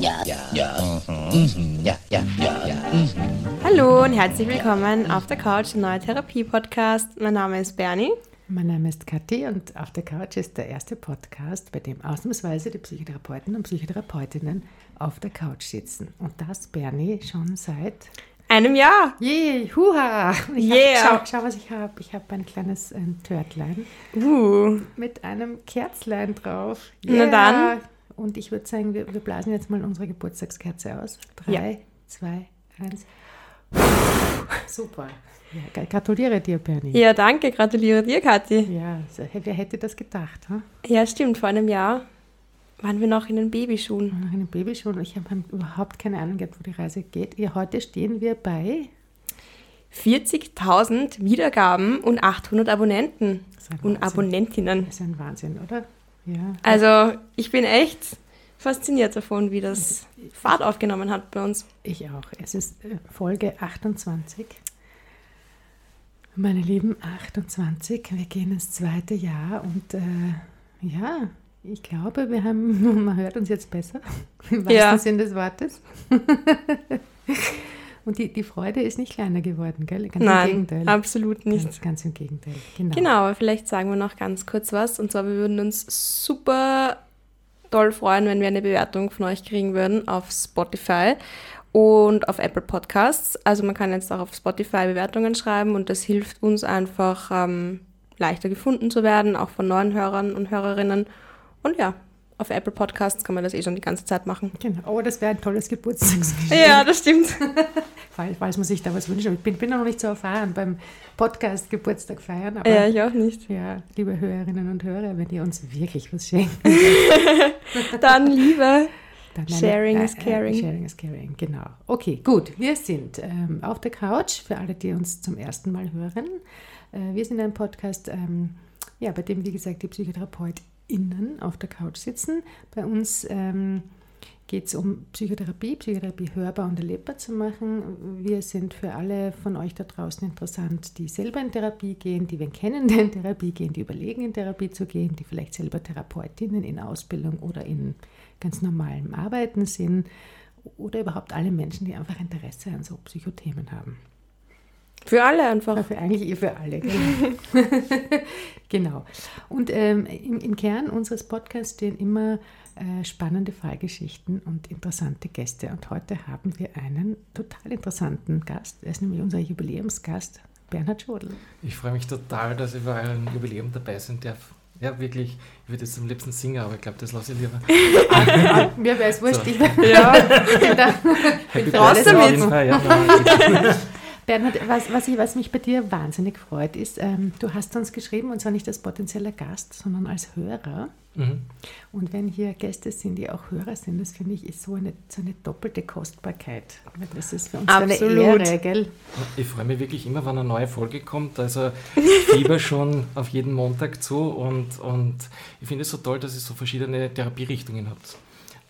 ja, ja, ja, mhm, ja, ja, ja, ja. Hallo und herzlich willkommen auf der Couch, der neue Therapie-Podcast. Mein Name ist Bernie. Mein Name ist Kathi und auf der Couch ist der erste Podcast, bei dem ausnahmsweise die Psychotherapeuten und Psychotherapeutinnen auf der Couch sitzen. Und das, Bernie, schon seit einem Jahr. Je, huha. Ich Yeah. Hab, schau, schau, was ich habe. Ich habe ein kleines ähm, Törtlein Uh. mit einem Kerzlein drauf. Na dann. Und ich würde sagen, wir, wir blasen jetzt mal unsere Geburtstagskerze aus. Drei, zwei, eins. Super. Ja, gra- gratuliere dir, Bernie. Ja, danke, gratuliere dir, Kathi. Ja, wer hätte das gedacht? Hm? Ja, stimmt, vor einem Jahr waren wir noch in den Babyschuhen. Nach einem Babyschuh und ich habe überhaupt keine Ahnung gehabt, wo die Reise geht. Ja, heute stehen wir bei 40.000 Wiedergaben und 800 Abonnenten und. Abonnentinnen. Das ist ein Wahnsinn, oder? Ja. Also, ich bin echt fasziniert davon, wie das Fahrt aufgenommen hat bei uns. Ich auch. Es ist äh, Folge 28. Meine Lieben, 28. Wir gehen ins zweite Jahr und äh, ja, ich glaube, wir haben, man hört uns jetzt besser, im wahrsten Ja. Sinn des Wortes. und die, die Freude ist nicht kleiner geworden, gell? Ganz im Nein, Gegenteil. absolut nicht. Ganz, ganz im Gegenteil. Genau. Genau, aber vielleicht sagen wir noch ganz kurz was. Und zwar, wir würden uns super toll freuen, wenn wir eine Bewertung von euch kriegen würden auf Spotify und auf Apple Podcasts. Also man kann jetzt auch auf Spotify Bewertungen schreiben und das hilft uns einfach ähm, leichter gefunden zu werden, auch von neuen Hörern und Hörerinnen. Und ja, auf Apple Podcasts kann man das eh schon die ganze Zeit machen. Genau. Oh, das wäre ein tolles Geburtstagsgeschenk. Ja, das stimmt. Falls, falls man sich da was wünscht. Ich bin, bin noch nicht so erfahren beim Podcast Geburtstag feiern. Aber Ja, ich auch nicht. Ja, liebe Hörerinnen und Hörer, wenn ihr uns wirklich was schenkt, Dann Liebe. dann Sharing is caring. sharing is caring, genau. Okay, gut. Wir sind ähm, auf der Couch, für alle, die uns zum ersten Mal hören. Äh, wir sind ein Podcast, ähm, ja, bei dem, wie gesagt, die PsychotherapeutInnen auf der Couch sitzen. Bei uns ähm, geht es um Psychotherapie, Psychotherapie hörbar und erlebbar zu machen. Wir sind für alle von euch da draußen interessant, die selber in Therapie gehen, die wen kennen, die in Therapie gehen, die überlegen, in Therapie zu gehen, die vielleicht selber Therapeutinnen in Ausbildung oder in ganz normalem Arbeiten sind oder überhaupt alle Menschen, die einfach Interesse an so Psychothemen haben. Für alle einfach. Ja, für eigentlich eh für alle. Genau. genau. Und ähm, im, im Kern unseres Podcasts stehen immer äh, spannende Fallgeschichten und interessante Gäste. Und heute haben wir einen total interessanten Gast. Er ist nämlich unser Jubiläumsgast, Bernhard Schodl. Ich freue mich total, dass ich bei eurem Jubiläum dabei sein darf. Ja, wirklich. Ich würde jetzt am liebsten singen, aber ich glaube, das lasse ich lieber. Mir wäre es wurscht. So. Ich Ja. bin da. Happy Raus damit. ja, Bernhard, was, was, ich, was mich bei dir wahnsinnig freut, ist, ähm, du hast uns geschrieben, und zwar nicht als potenzieller Gast, sondern als Hörer. mhm. Und wenn hier Gäste sind, die auch Hörer sind, das finde ich ist so eine, so eine doppelte Kostbarkeit. Das ist für uns so Absolut. eine Ehre, gell? Ich freue mich wirklich immer, wenn eine neue Folge kommt. Also ich fieber schon auf jeden Montag zu und, und ich finde es so toll, dass ihr so verschiedene Therapierichtungen habt.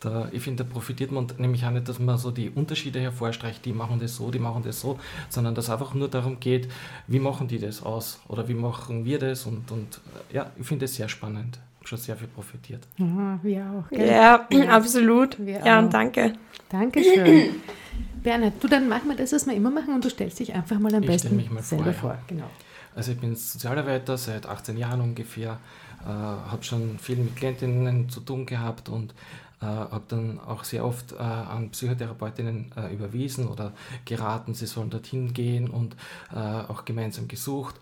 Da, ich finde, da profitiert man nämlich auch nicht, dass man so die Unterschiede hervorstreicht, die machen das so, die machen das so, sondern dass es einfach nur darum geht, wie machen die das aus oder wie machen wir das und, und äh, ja, ich finde es sehr spannend. Ich habe schon sehr viel profitiert. Ja, wir auch. Gell? Ja, absolut. Wir Ja, auch. und danke. Dankeschön. Bernhard, du, dann machen wir das, was wir immer machen, und du stellst dich einfach mal am Ich stell besten mich mal vor, selber ja. vor. Genau. Also ich bin Sozialarbeiter seit 18 Jahren ungefähr, äh, habe schon viel mit Klientinnen zu tun gehabt und äh, habe dann auch sehr oft äh, an Psychotherapeutinnen äh, überwiesen oder geraten, sie sollen dorthin gehen und äh, auch gemeinsam gesucht.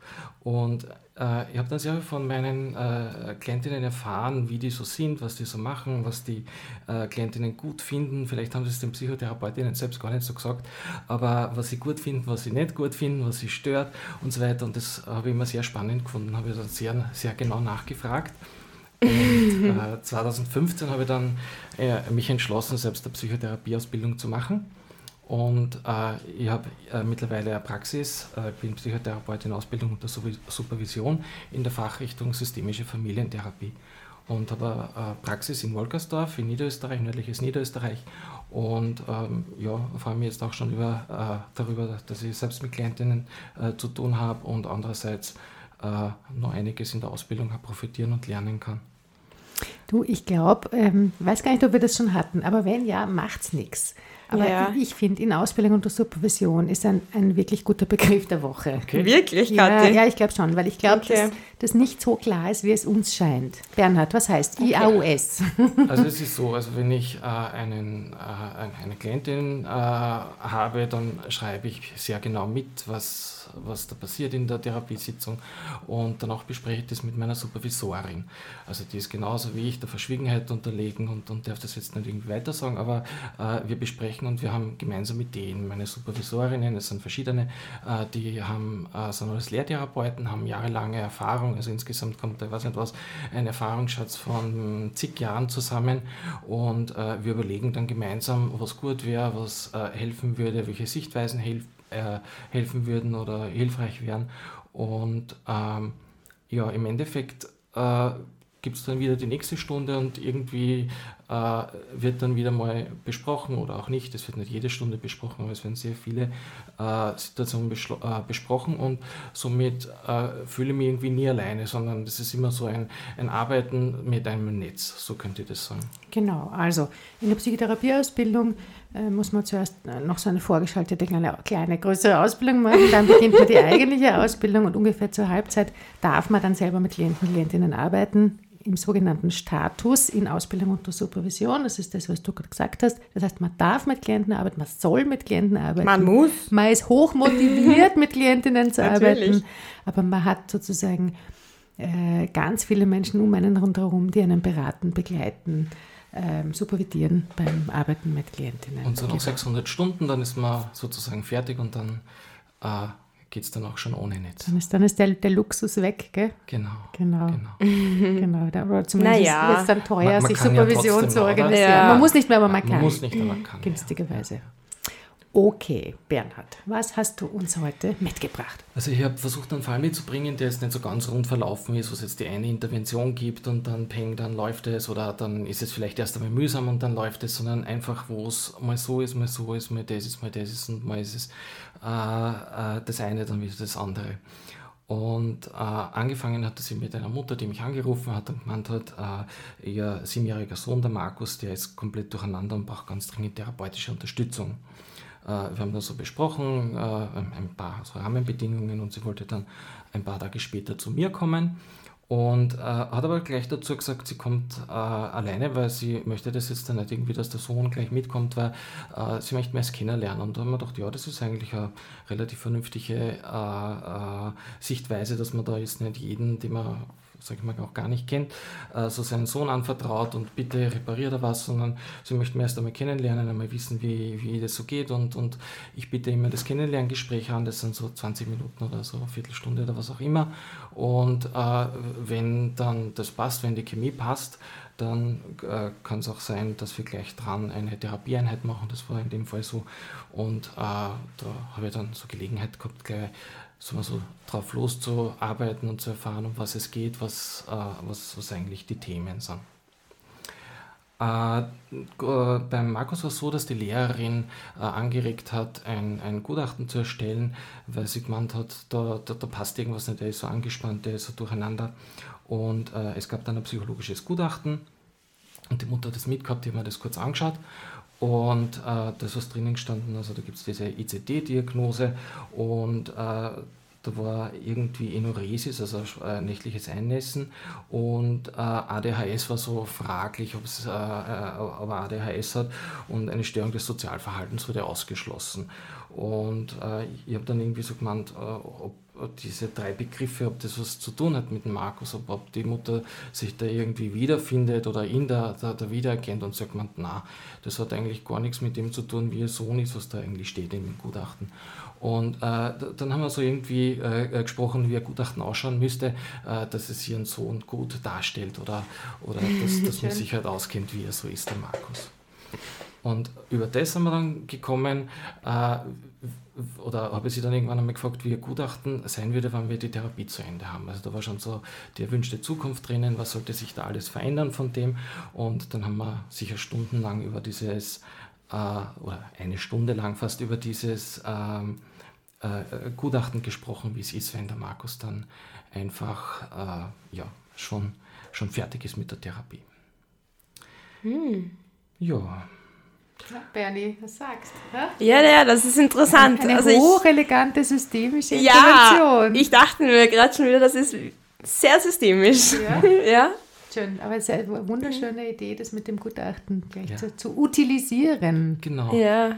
Und äh, ich habe dann sehr viel von meinen äh, Klientinnen erfahren, wie die so sind, was die so machen, was die Klientinnen gut finden. Vielleicht haben sie es den Psychotherapeutinnen selbst gar nicht so gesagt, aber was sie gut finden, was sie nicht gut finden, was sie stört und so weiter. Und das habe ich immer sehr spannend gefunden, habe ich dann sehr, sehr genau nachgefragt. Und äh, 2015 habe ich dann äh, mich entschlossen, selbst eine Psychotherapieausbildung zu machen. Und äh, ich habe äh, mittlerweile eine Praxis, äh, bin Psychotherapeut in Ausbildung unter Supervision in der Fachrichtung systemische Familientherapie. Und habe eine Praxis in Wolkersdorf in Niederösterreich, nördliches Niederösterreich. Und ähm, ja, freue mich jetzt auch schon über, äh, darüber, dass ich selbst mit Klientinnen äh, zu tun habe und andererseits äh, noch einiges in der Ausbildung profitieren und lernen kann. Du, ich glaube, ähm, weiß gar nicht, ob wir das schon hatten, aber wenn ja, macht's nichts. Aber Ja. ich finde, in Ausbildung unter Supervision ist ein, ein wirklich guter Begriff der Woche. Wirklich, Ja, Kathi? ja, ich glaube schon, weil ich glaube, Okay. dass das nicht so klar ist, wie es uns scheint. Bernhard, was heißt IAUS? Also es ist so, also wenn ich äh, einen, äh, ein- eine Klientin äh, habe, dann schreibe ich sehr genau mit, was, was da passiert in der Therapiesitzung und danach bespreche ich das mit meiner Supervisorin. Also die ist genauso wie ich der Verschwiegenheit unterlegen und, und darf das jetzt nicht irgendwie weiter sagen, aber äh, wir besprechen und wir haben gemeinsam Ideen. Meine Supervisorinnen, es sind verschiedene, äh, die haben, äh, sind alles Lehrtherapeuten, haben jahrelange Erfahrung, also insgesamt kommt da, weiß nicht was, ein Erfahrungsschatz von zig Jahren zusammen und äh, wir überlegen dann gemeinsam, was gut wäre, was helfen würde, welche Sichtweisen helf, äh, helfen würden oder hilfreich wären und ähm, ja, im Endeffekt äh, gibt es dann wieder die nächste Stunde und irgendwie wird dann wieder mal besprochen oder auch nicht. Es wird nicht jede Stunde besprochen, aber es werden sehr viele äh, Situationen äh, besprochen und somit äh, fühle ich mich irgendwie nie alleine, sondern das ist immer so ein, ein Arbeiten mit einem Netz, so könnte ich das sagen. Genau, also in der Psychotherapieausbildung äh, muss man zuerst äh, noch so eine vorgeschaltete kleine, kleine größere Ausbildung machen, dann beginnt man die eigentliche Ausbildung und ungefähr zur Halbzeit darf man dann selber mit Klienten, Klientinnen arbeiten im sogenannten Status in Ausbildung unter Supervision. Das ist das, was du gerade gesagt hast. Das heißt, man darf mit Klienten arbeiten, man soll mit Klienten arbeiten. Man muss. Man ist hoch motiviert, mit Klientinnen zu Natürlich. arbeiten, aber man hat sozusagen äh, ganz viele Menschen um einen rundherum, die einen beraten, begleiten, ähm, supervidieren beim Arbeiten mit Klientinnen. Und so nach Genau. 600 Stunden, dann ist man sozusagen fertig und dann äh, geht es dann auch schon ohne Netz. Dann ist, dann ist der, der Luxus weg, gell? Genau. Genau. genau. genau. Da, oder zumindest Naja. ist es dann teuer, Man- man sich ja Supervision trotzdem zu organisieren. Ja. Man muss nicht mehr, aber man Man kann. muss nicht, aber man kann, ja. Okay, Bernhard, was hast du uns heute mitgebracht? Also ich habe versucht, einen Fall mitzubringen, der jetzt nicht so ganz rund verlaufen ist, wo es jetzt die eine Intervention gibt und dann peng, dann läuft es oder dann ist es vielleicht erst einmal mühsam und dann läuft es, sondern einfach, wo es mal so ist, mal so ist, mal das ist, mal das ist und mal ist es äh, äh, das eine, dann wieder das andere. Und äh, angefangen hat sie mit einer Mutter, die mich angerufen hat und gemeint hat, äh, ihr siebenjähriger Sohn, der Markus, der ist komplett durcheinander und braucht ganz dringend therapeutische Unterstützung. Äh, wir haben das so besprochen, äh, ein paar so Rahmenbedingungen und sie wollte dann ein paar Tage später zu mir kommen und äh, hat aber gleich dazu gesagt, sie kommt äh, alleine, weil sie möchte das jetzt dann nicht irgendwie, dass der Sohn gleich mitkommt, weil äh, sie möchte mehr es kennenlernen. Und da haben wir gedacht, ja, das ist eigentlich eine relativ vernünftige äh, Sichtweise, dass man da jetzt nicht jeden, den man sag ich mal, auch gar nicht kennt, äh, so seinen Sohn anvertraut und bitte repariert er was, sondern sie möchten mir erst einmal kennenlernen, einmal wissen, wie, wie das so geht und, und ich bitte immer das Kennenlerngespräch an, das sind so 20 Minuten oder so, eine Viertelstunde oder was auch immer. Und äh, wenn dann das passt, wenn die Chemie passt, dann äh, kann es auch sein, dass wir gleich dran eine Therapieeinheit machen, das war in dem Fall so. Und äh, da habe ich dann so Gelegenheit gehabt, gleich so, so drauf loszuarbeiten und zu erfahren, um was es geht, was, äh, was, was eigentlich die Themen sind. Äh, g- beim Markus war es so, dass die Lehrerin äh, angeregt hat, ein, ein Gutachten zu erstellen, weil sie gemeint hat, da, da, da passt irgendwas nicht, der ist so angespannt, der ist so durcheinander. Und äh, es gab dann ein psychologisches Gutachten und die Mutter hat das mitgehabt, die haben mir das kurz angeschaut. Und äh, da ist was drinnen gestanden, also da gibt es diese ICD-Diagnose und äh, da war irgendwie Enuresis, also äh, nächtliches Einnässen und äh, ADHS war so fraglich, ob es äh, äh, ob er ADHS hat und eine Störung des Sozialverhaltens wurde ausgeschlossen. Und ich habe dann irgendwie so gemeint, ob diese drei Begriffe, ob das was zu tun hat mit Markus, ob, ob die Mutter sich da irgendwie wiederfindet oder ihn da, da, da wiedererkennt und sagt man, na, das hat eigentlich gar nichts mit dem zu tun, wie ihr Sohn ist, was da eigentlich steht in dem Gutachten. Und äh, da- dann haben wir so irgendwie äh, äh, gesprochen, wie ein Gutachten ausschauen müsste, äh, dass es ihren Sohn gut darstellt oder, oder dass, dass man sich halt auskennt, wie er so ist, der Markus. Und über das sind wir dann gekommen, äh, oder habe ich sie dann irgendwann einmal gefragt, wie ihr Gutachten sein würde, wenn wir die Therapie zu Ende haben. Also da war schon so die erwünschte Zukunft drinnen, was sollte sich da alles verändern von dem. Und dann haben wir sicher stundenlang über dieses, äh, oder eine Stunde lang fast über dieses ähm, äh, Gutachten gesprochen, wie es ist, wenn der Markus dann einfach äh, ja, schon, schon fertig ist mit der Therapie. Ja, Ja, Bernie, was sagst du? Ja, ja, das ist interessant. Eine also ich, hochelegante systemische ja, Intervention. ich dachte mir gerade schon wieder, das ist sehr systemisch. Ja? ja. Schön, aber es ist eine wunderschöne Idee, das mit dem Gutachten gleich Ja. zu, zu utilisieren. genau. Ja.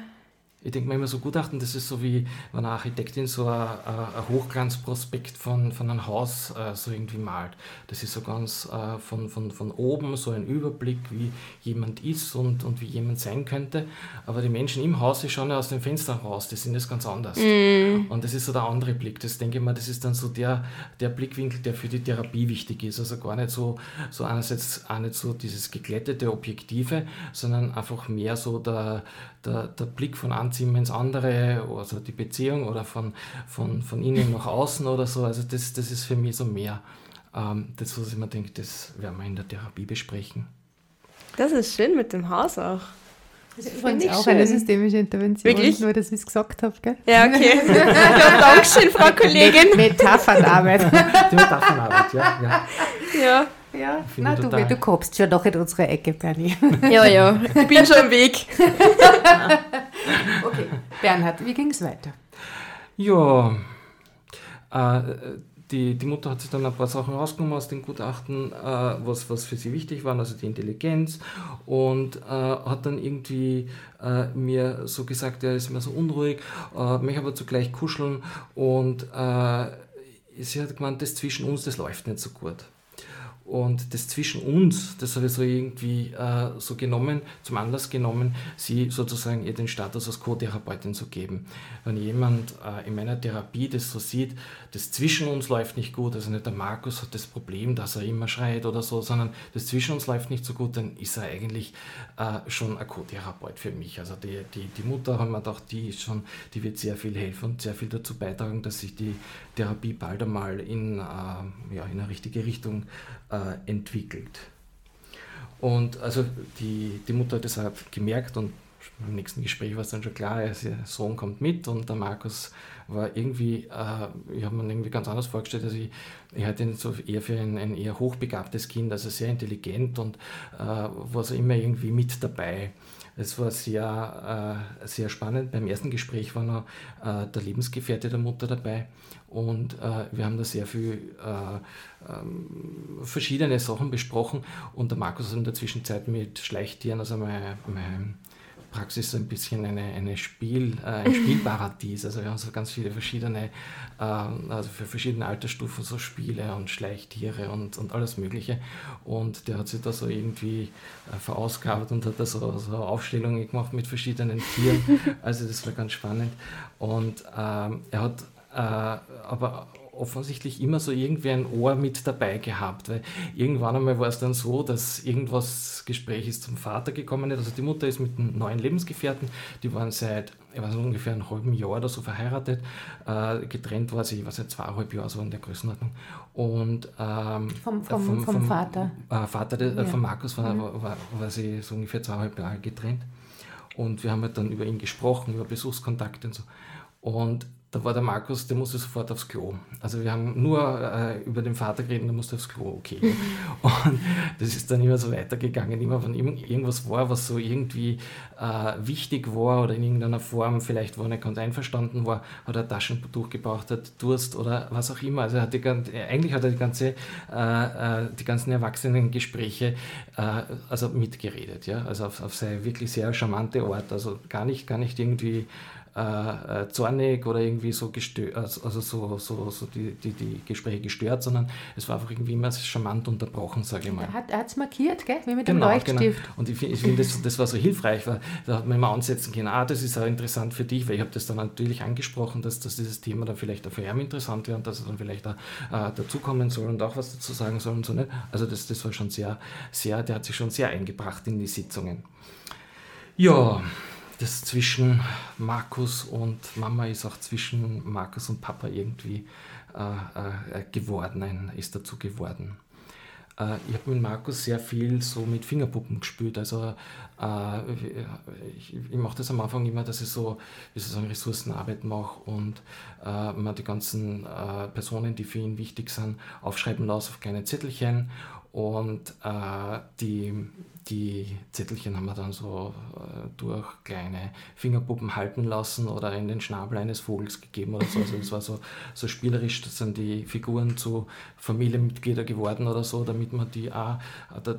Ich denke mir immer so Gutachten, das ist so wie wenn eine Architektin so ein, ein Hochglanzprospekt von, von einem Haus äh, so irgendwie malt. Das ist so ganz äh, von, von, von oben so ein Überblick, wie jemand ist und, und wie jemand sein könnte. Aber die Menschen im Haus, die schauen ja aus dem Fenster raus, die sind das ganz anders. Und das ist so der andere Blick. Das denke ich mal, das ist dann so der, der Blickwinkel, der für die Therapie wichtig ist. Also gar nicht so, so einerseits auch nicht so dieses geglättete, objektive, sondern einfach mehr so der, der, der Blick von einem Zimmer ins andere, also die Beziehung oder von, von, von innen nach außen oder so. Also das, das ist für mich so mehr ähm, das, was ich mir denke, das werden wir in der Therapie besprechen. Das ist schön mit dem Haus auch. Das ist übrigens ich auch schön. eine systemische Intervention. Wirklich? Nur, dass ich es gesagt habe, gell? Ja, okay. ja, Dankeschön, Frau Kollegin. Metaphernarbeit. Die Metaphernarbeit, ja. ja. Ja, ja, Finde na, ich du, du kommst schon noch in unsere Ecke, Bernie. ja, ja. Ich bin schon am Weg. Okay, Bernhard, wie ging es weiter? Ja, äh, die, die Mutter hat sich dann ein paar Sachen rausgenommen aus dem Gutachten, äh, was, was für sie wichtig waren, also die Intelligenz, und äh, hat dann irgendwie äh, mir so gesagt, er ist mir so unruhig, äh, möchte aber zugleich kuscheln und äh, sie hat gemeint, das zwischen uns, das läuft nicht so gut. Und das zwischen uns, das habe ich so irgendwie äh, so genommen, zum Anlass genommen, sie sozusagen ihr den Status als Co-Therapeutin zu geben. Wenn jemand äh, in meiner Therapie das so sieht, das zwischen uns läuft nicht gut, also nicht der Markus hat das Problem, dass er immer schreit oder so, sondern das zwischen uns läuft nicht so gut, dann ist er eigentlich äh, schon ein Co-Therapeut für mich. Also die, die, die Mutter haben wir gedacht, die ist schon, die wird sehr viel helfen und sehr viel dazu beitragen, dass sich die Therapie bald einmal in, äh, ja, in eine richtige Richtung äh, entwickelt. Und also die, die Mutter hat das auch gemerkt und im nächsten Gespräch war es dann schon klar, ihr Sohn kommt mit und der Markus war irgendwie, äh, ich habe mir irgendwie ganz anders vorgestellt, also ich, ich hatte ihn so eher für ein, ein eher hochbegabtes Kind, also sehr intelligent und äh, war so immer irgendwie mit dabei. Es war sehr, äh, sehr spannend. Beim ersten Gespräch war noch äh, der Lebensgefährte der Mutter dabei und äh, wir haben da sehr viel äh, ähm, verschiedene Sachen besprochen und der Markus hat in der Zwischenzeit mit Schleichtieren, also meine, meine Praxis so ein bisschen eine, eine Spiel, äh, ein Spielparadies. Also wir haben so ganz viele verschiedene, ähm, also für verschiedene Altersstufen so Spiele und Schleichtiere und, und alles Mögliche. Und der hat sich da so irgendwie äh, verausgabt und hat da so, so Aufstellungen gemacht mit verschiedenen Tieren. Also das war ganz spannend. Und ähm, er hat äh, aber offensichtlich immer so irgendwie ein Ohr mit dabei gehabt, weil irgendwann einmal war es dann so, dass irgendwas Gespräch ist zum Vater gekommen ist. Also die Mutter ist mit einem neuen Lebensgefährten, die waren seit ich weiß, ungefähr einem halben Jahr oder so verheiratet, äh, getrennt war sie, ich weiß nicht, zweieinhalb Jahre so in der Größenordnung. Und ähm, Vom- vom- vom Vater. Äh, Vater de, Ja. äh, von Markus war, war, war, war sie so ungefähr zweieinhalb Jahre getrennt. Und wir haben halt dann über ihn gesprochen, über Besuchskontakte und so. Und da war der Markus, der musste sofort aufs Klo. Also wir haben nur äh, über den Vater geredet, der musste aufs Klo, okay. Und das ist dann immer so weitergegangen. Immer wenn irgend- irgendwas war, was so irgendwie äh, wichtig war oder in irgendeiner Form, vielleicht wo er nicht ganz einverstanden war, hat er Taschentuch gebraucht, hat Durst oder was auch immer. Also hat die, gan- eigentlich hat er die, ganze, äh, äh, die ganzen Erwachsenengespräche äh, also mitgeredet. Ja? Also auf, auf seine wirklich sehr charmante Art. Also gar nicht, gar nicht irgendwie äh, äh, zornig oder irgendwie so gestört, also so, so, so die, die, die Gespräche gestört, sondern es war einfach irgendwie immer charmant unterbrochen, sage ich mal. Er hat es markiert, gell? wie mit Genau, dem Leuchtstift. Und ich, ich finde, das, das war so hilfreich, weil da hat man immer ansetzen können, ah, das ist auch interessant für dich, weil ich habe das dann natürlich angesprochen, dass, dass dieses Thema dann vielleicht auch für ihn interessant wäre und dass er dann vielleicht auch äh, dazukommen soll und auch was dazu sagen soll und so. Nicht? Also das, das war schon sehr, sehr, der hat sich schon sehr eingebracht in die Sitzungen. Ja, das zwischen Markus und Mama ist auch zwischen Markus und Papa irgendwie äh, äh, geworden, ein, ist dazu geworden. Äh, ich habe mit Markus sehr viel so mit Fingerpuppen gespielt. Also äh, ich, ich mache das am Anfang immer, dass ich so, wie soll ich sagen, Ressourcenarbeit mache und äh, man die ganzen äh, Personen, die für ihn wichtig sind, aufschreiben lasse auf kleine Zettelchen Und äh, die, die Zettelchen haben wir dann so äh, durch kleine Fingerpuppen halten lassen oder in den Schnabel eines Vogels gegeben oder so. Also das war so, so spielerisch, das sind die Figuren zu Familienmitglieder geworden oder so, damit man die auch,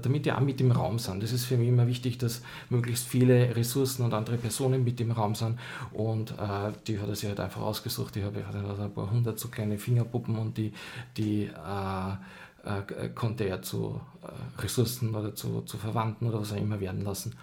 damit die auch mit im Raum sind. Das ist für mich immer wichtig, dass möglichst viele Ressourcen und andere Personen mit im Raum sind. Und äh, die hat er sich halt einfach ausgesucht. Ich habe ein paar hundert so kleine Fingerpuppen und die, die äh, äh, konnte er zu äh, Ressourcen oder zu, zu Verwandten oder was auch immer werden lassen.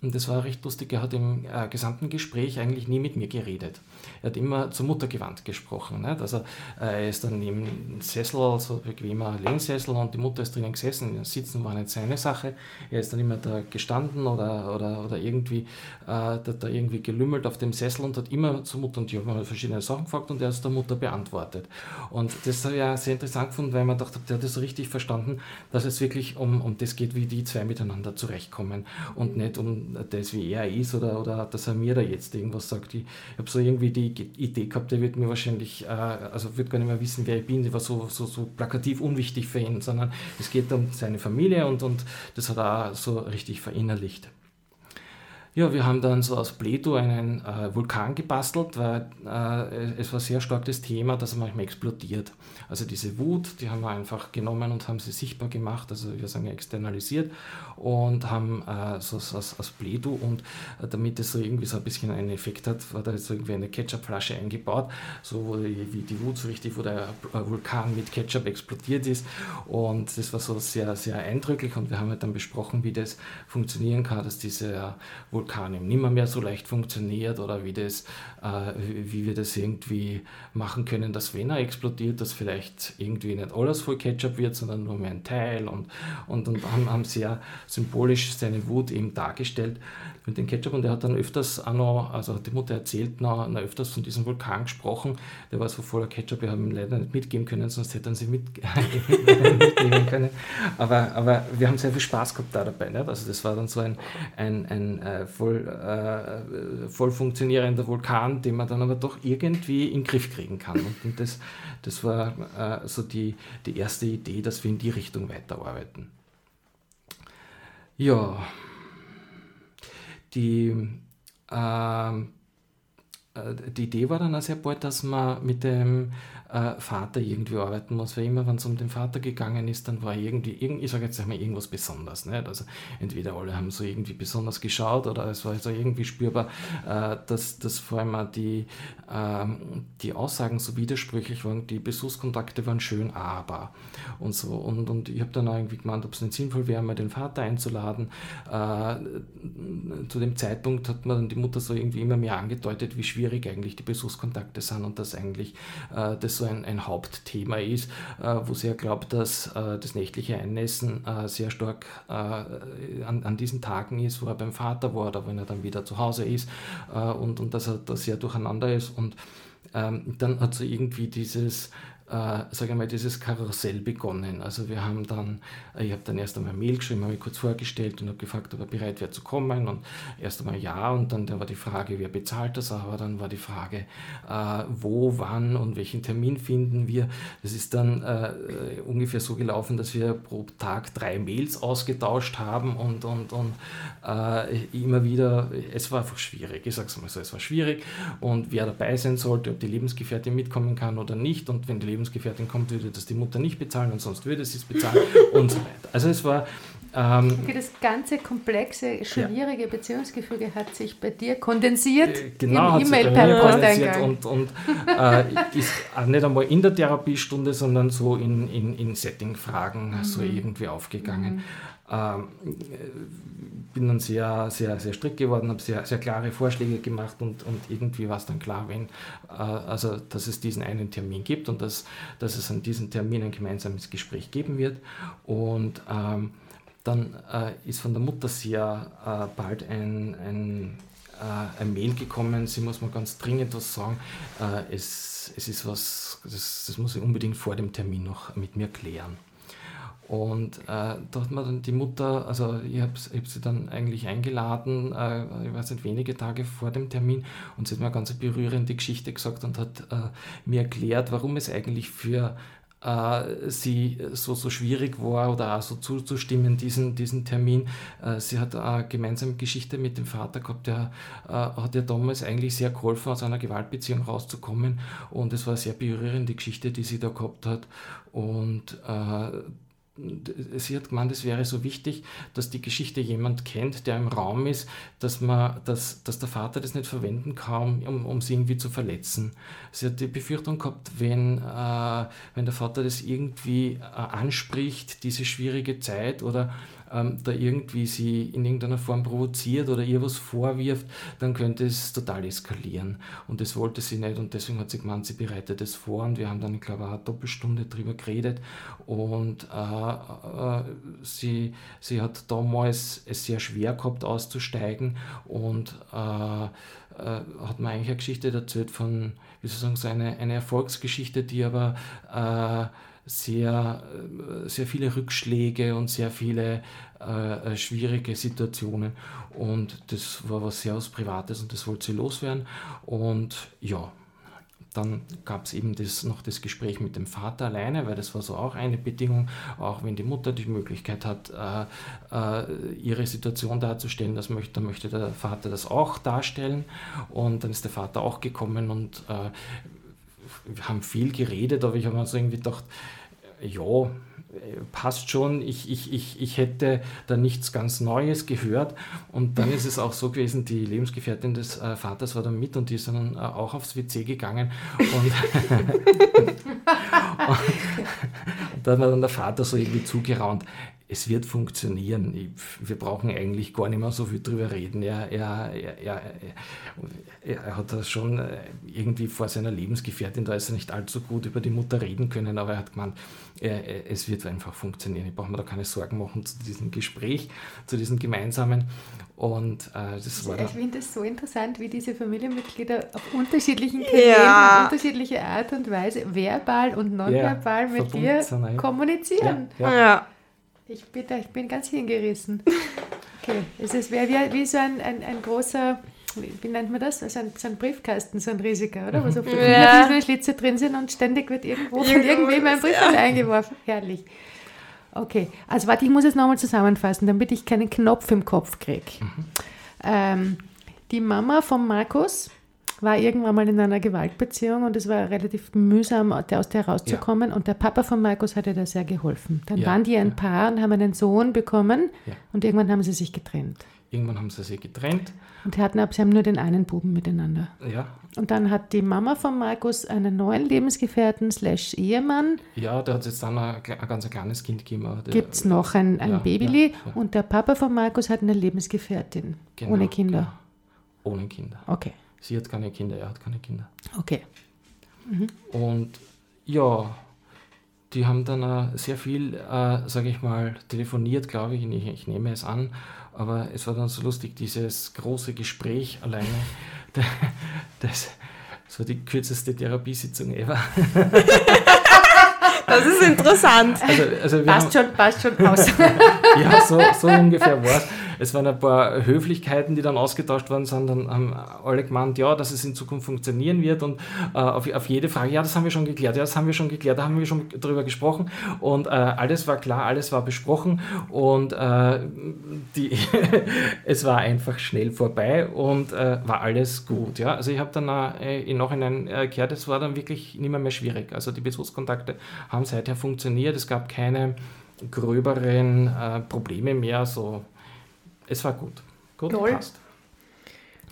Und das war recht lustig. Er hat im äh, gesamten Gespräch eigentlich nie mit mir geredet. Er hat immer zur Mutter gewandt gesprochen. Nicht? Also äh, er ist dann im Sessel, also bequemer Lehnsessel, und die Mutter ist drinnen gesessen. Sitzen war nicht seine Sache. Er ist dann immer da gestanden oder, oder, oder irgendwie, äh, da, irgendwie gelümmelt auf dem Sessel und hat immer zur Mutter, und die haben verschiedene Sachen gefragt und er hat der Mutter beantwortet. Und das habe ich auch sehr interessant gefunden, weil man dachte, der hat das richtig verstanden, dass es wirklich um, um das geht, wie die zwei miteinander zurechtkommen und nicht um das, wie er ist oder, oder dass er mir da jetzt irgendwas sagt. Ich habe so irgendwie die Idee gehabt, der wird mir wahrscheinlich, äh, also wird gar nicht mehr wissen, wer ich bin. Die war so, so, so plakativ unwichtig für ihn, sondern es geht um seine Familie und, und das hat er auch so richtig verinnerlicht. Ja, wir haben dann so aus Pleto einen äh, Vulkan gebastelt, weil äh, es war sehr stark das Thema, dass er manchmal explodiert. Also diese Wut, die haben wir einfach genommen und haben sie sichtbar gemacht, also wir sagen externalisiert und haben äh, so aus, aus Pleto und äh, damit es so irgendwie so ein bisschen einen Effekt hat, war da jetzt so irgendwie eine Ketchupflasche eingebaut, so wie die Wut so richtig, wo der äh, Vulkan mit Ketchup explodiert ist. Und das war so sehr, sehr eindrücklich. Und wir haben halt dann besprochen, wie das funktionieren kann, dass dieser Vulkan Vulkan eben nimmer mehr so leicht funktioniert oder wie, das, äh, wie wir das irgendwie machen können, dass wenn er explodiert, dass vielleicht irgendwie nicht alles voll Ketchup wird, sondern nur mehr ein Teil und, und, und haben, haben sehr symbolisch seine Wut eben dargestellt mit dem Ketchup. Und er hat dann öfters auch noch, also hat die Mutter erzählt, noch, noch öfters von diesem Vulkan gesprochen, der war so voller Ketchup, wir haben ihn leider nicht mitgeben können, sonst hätten sie mit, mitnehmen können, aber, aber wir haben sehr viel Spaß gehabt da dabei, nicht? also das war dann so ein, ein, ein, äh, voll, äh, voll funktionierender Vulkan, den man dann aber doch irgendwie in den Griff kriegen kann. Und, das, das war äh, so die, die erste Idee, dass wir in die Richtung weiterarbeiten. Ja, die, äh, die Idee war dann auch sehr bald, dass man mit dem äh, Vater irgendwie arbeiten muss, weil immer, wenn es um den Vater gegangen ist, dann war irgendwie, irgend, ich sage jetzt einmal, irgendwas besonders. Nicht? Also entweder alle haben so irgendwie besonders geschaut oder es war so irgendwie spürbar, äh, dass, dass vor allem die, äh, die Aussagen so widersprüchlich waren, die Besuchskontakte waren schön, aber und so. Und, und ich habe dann auch irgendwie gemeint, ob es nicht sinnvoll wäre, mal den Vater einzuladen. Äh, zu dem Zeitpunkt hat man dann die Mutter so irgendwie immer mehr angedeutet, wie schwierig eigentlich die Besuchskontakte sind und dass eigentlich äh, das so ein, ein Hauptthema ist, äh, wo sie ja glaubt, dass äh, das nächtliche Einnässen äh, sehr stark an, an diesen Tagen ist, wo er beim Vater war oder wenn er dann wieder zu Hause ist und, und dass er da sehr durcheinander ist. Und ähm, dann hat sie irgendwie dieses äh, sage mal, dieses Karussell begonnen. Also wir haben dann, äh, ich habe dann erst einmal Mail geschrieben, habe mich kurz vorgestellt und habe gefragt, ob er bereit wäre zu kommen und erst einmal ja und dann, dann war die Frage, wer bezahlt das, aber dann war die Frage, äh, wo, wann und welchen Termin finden wir. Das ist dann äh, ungefähr so gelaufen, dass wir pro Tag drei Mails ausgetauscht haben und, und, und äh, immer wieder, es war einfach schwierig, ich sage es mal so, es war schwierig und wer dabei sein sollte, ob die Lebensgefährtin mitkommen kann oder nicht und wenn die Lebensgefährtin kommt, würde das die Mutter nicht bezahlen und sonst würde sie es bezahlen und so weiter. Also es war... Ähm, okay, das ganze komplexe, schwierige ja. Beziehungsgefüge hat sich bei dir kondensiert äh, genau, im E-Mail per Posteingang. Und, und äh, ist auch nicht einmal in der Therapiestunde, sondern so in, in, in Setting-Fragen mhm. so irgendwie aufgegangen. Mhm. Ähm, bin dann sehr, sehr, sehr strikt geworden, habe sehr, sehr klare Vorschläge gemacht und, und irgendwie war es dann klar, wenn, äh, also, dass es diesen einen Termin gibt und dass, dass es an diesem Termin ein gemeinsames Gespräch geben wird. Und ähm, dann äh, ist von der Mutter sehr äh, bald ein, ein, äh, ein Mail gekommen, sie muss mir ganz dringend was sagen, äh, es, es ist was, das, das muss ich unbedingt vor dem Termin noch mit mir klären. Und äh, da hat man dann die Mutter, also ich habe hab sie dann eigentlich eingeladen, äh, ich weiß nicht, wenige Tage vor dem Termin. Und sie hat mir eine ganz berührende Geschichte gesagt und hat äh, mir erklärt, warum es eigentlich für äh, sie so, so schwierig war oder auch so zuzustimmen, diesen, diesen Termin. Äh, sie hat eine gemeinsame Geschichte mit dem Vater gehabt, der äh, hat ihr damals eigentlich sehr geholfen, aus einer Gewaltbeziehung rauszukommen. Und es war eine sehr berührende Geschichte, die sie da gehabt hat. Und äh, sie hat gemeint, es wäre so wichtig, dass die Geschichte jemand kennt, der im Raum ist, dass, man, dass, dass der Vater das nicht verwenden kann, um, um sie irgendwie zu verletzen. Sie hat die Befürchtung gehabt, wenn, äh, wenn der Vater das irgendwie äh, anspricht, diese schwierige Zeit oder ähm, da irgendwie sie in irgendeiner Form provoziert oder ihr was vorwirft, dann könnte es total eskalieren. Und das wollte sie nicht und deswegen hat sie gemeint, sie bereitet es vor und wir haben dann, ich glaube, eine Doppelstunde drüber geredet und äh, äh, sie, sie hat damals es sehr schwer gehabt auszusteigen und äh, äh hat mir eigentlich eine Geschichte erzählt von, wie soll ich sagen, so eine, eine Erfolgsgeschichte, die aber äh, sehr, äh, sehr viele Rückschläge und sehr viele äh, äh, schwierige Situationen. Und das war was sehr was Privates und das wollte sie loswerden. Und ja, dann gab es eben das, noch das Gespräch mit dem Vater alleine, weil das war so auch eine Bedingung, auch wenn die Mutter die Möglichkeit hat, äh, äh, ihre Situation darzustellen, das möchte, dann möchte der Vater das auch darstellen. Und dann ist der Vater auch gekommen und äh, wir haben viel geredet, aber ich habe mir so irgendwie gedacht, ja, passt schon, ich, ich, ich, ich hätte da nichts ganz Neues gehört. Und dann ist es auch so gewesen, die Lebensgefährtin des äh, Vaters war da mit und die ist dann äh, auch aufs WC gegangen. Und, und, und dann hat dann der Vater so irgendwie zugeraunt es wird funktionieren. wir brauchen eigentlich gar nicht mehr so viel drüber reden. Er, er, er, er, hat das schon äh, irgendwie vor seiner Lebensgefährtin, da ist er nicht allzu gut über die Mutter reden können, aber er hat gemeint, es wird einfach funktionieren. Ich brauche mir da keine Sorgen machen zu diesem Gespräch, zu diesem gemeinsamen. Und äh, das war Ich finde es so interessant, wie diese Familienmitglieder auf unterschiedlichen Kanälen, ja. unterschiedliche Art und Weise, verbal und nonverbal ja, mit dir kommunizieren. ja. ja. Ich bin, da, ich bin ganz hingerissen. Okay, es ist wie, wie so ein, ein, ein großer, wie nennt man das? Also ein, so ein Briefkasten, so ein riesiger, oder? Wo so viele ja. Schlitze drin sind und ständig wird irgendwo von irgendwem ein Brief ja. eingeworfen. Herrlich. Okay, also warte, ich muss es nochmal zusammenfassen, damit ich keinen Knopf im Kopf kriege. Mhm. Ähm, die Mama von Markus war irgendwann mal in einer Gewaltbeziehung und es war relativ mühsam, aus der rauszukommen. Ja. Und der Papa von Markus hat ihr da sehr geholfen. Dann ja, waren die ein ja. Paar und haben einen Sohn bekommen und irgendwann haben sie sich getrennt. Irgendwann haben sie sich getrennt. Und sie hatten, sie haben nur den einen Buben miteinander. Ja. Und dann hat die Mama von Markus einen neuen Lebensgefährten slash Ehemann. Ja, der hat jetzt dann ein, ein ganz kleines Kind gegeben. Gibt es noch ein, ein ja, Babyli. Ja, ja. Und der Papa von Markus hat eine Lebensgefährtin. Genau, ohne Kinder. Genau. Ohne Kinder. Okay. Sie hat keine Kinder, er hat keine Kinder. Okay. Mhm. Und ja, die haben dann uh, sehr viel, äh, sage ich mal, telefoniert, glaube ich. ich. Ich nehme es an. Aber es war dann so lustig, dieses große Gespräch alleine. das, das war die kürzeste Therapiesitzung ever. Das ist interessant. Also, also passt, haben, schon, passt schon aus. ja, so, so ungefähr war es es waren ein paar Höflichkeiten, die dann ausgetauscht worden sind. Dann haben alle gemeint, ja, dass es in Zukunft funktionieren wird und äh, auf, auf, jede Frage, ja, das haben wir schon geklärt, ja, das haben wir schon geklärt, da haben wir schon drüber gesprochen und äh, alles war klar, alles war besprochen und äh, die es war einfach schnell vorbei und äh, war alles gut. Ja? Also ich habe dann äh, im Nachhinein äh, gehört, es war dann wirklich nicht mehr, mehr schwierig. Also die Besuchskontakte haben seither funktioniert, es gab keine gröberen äh, Probleme mehr, so es war gut. Gut Toll. passt.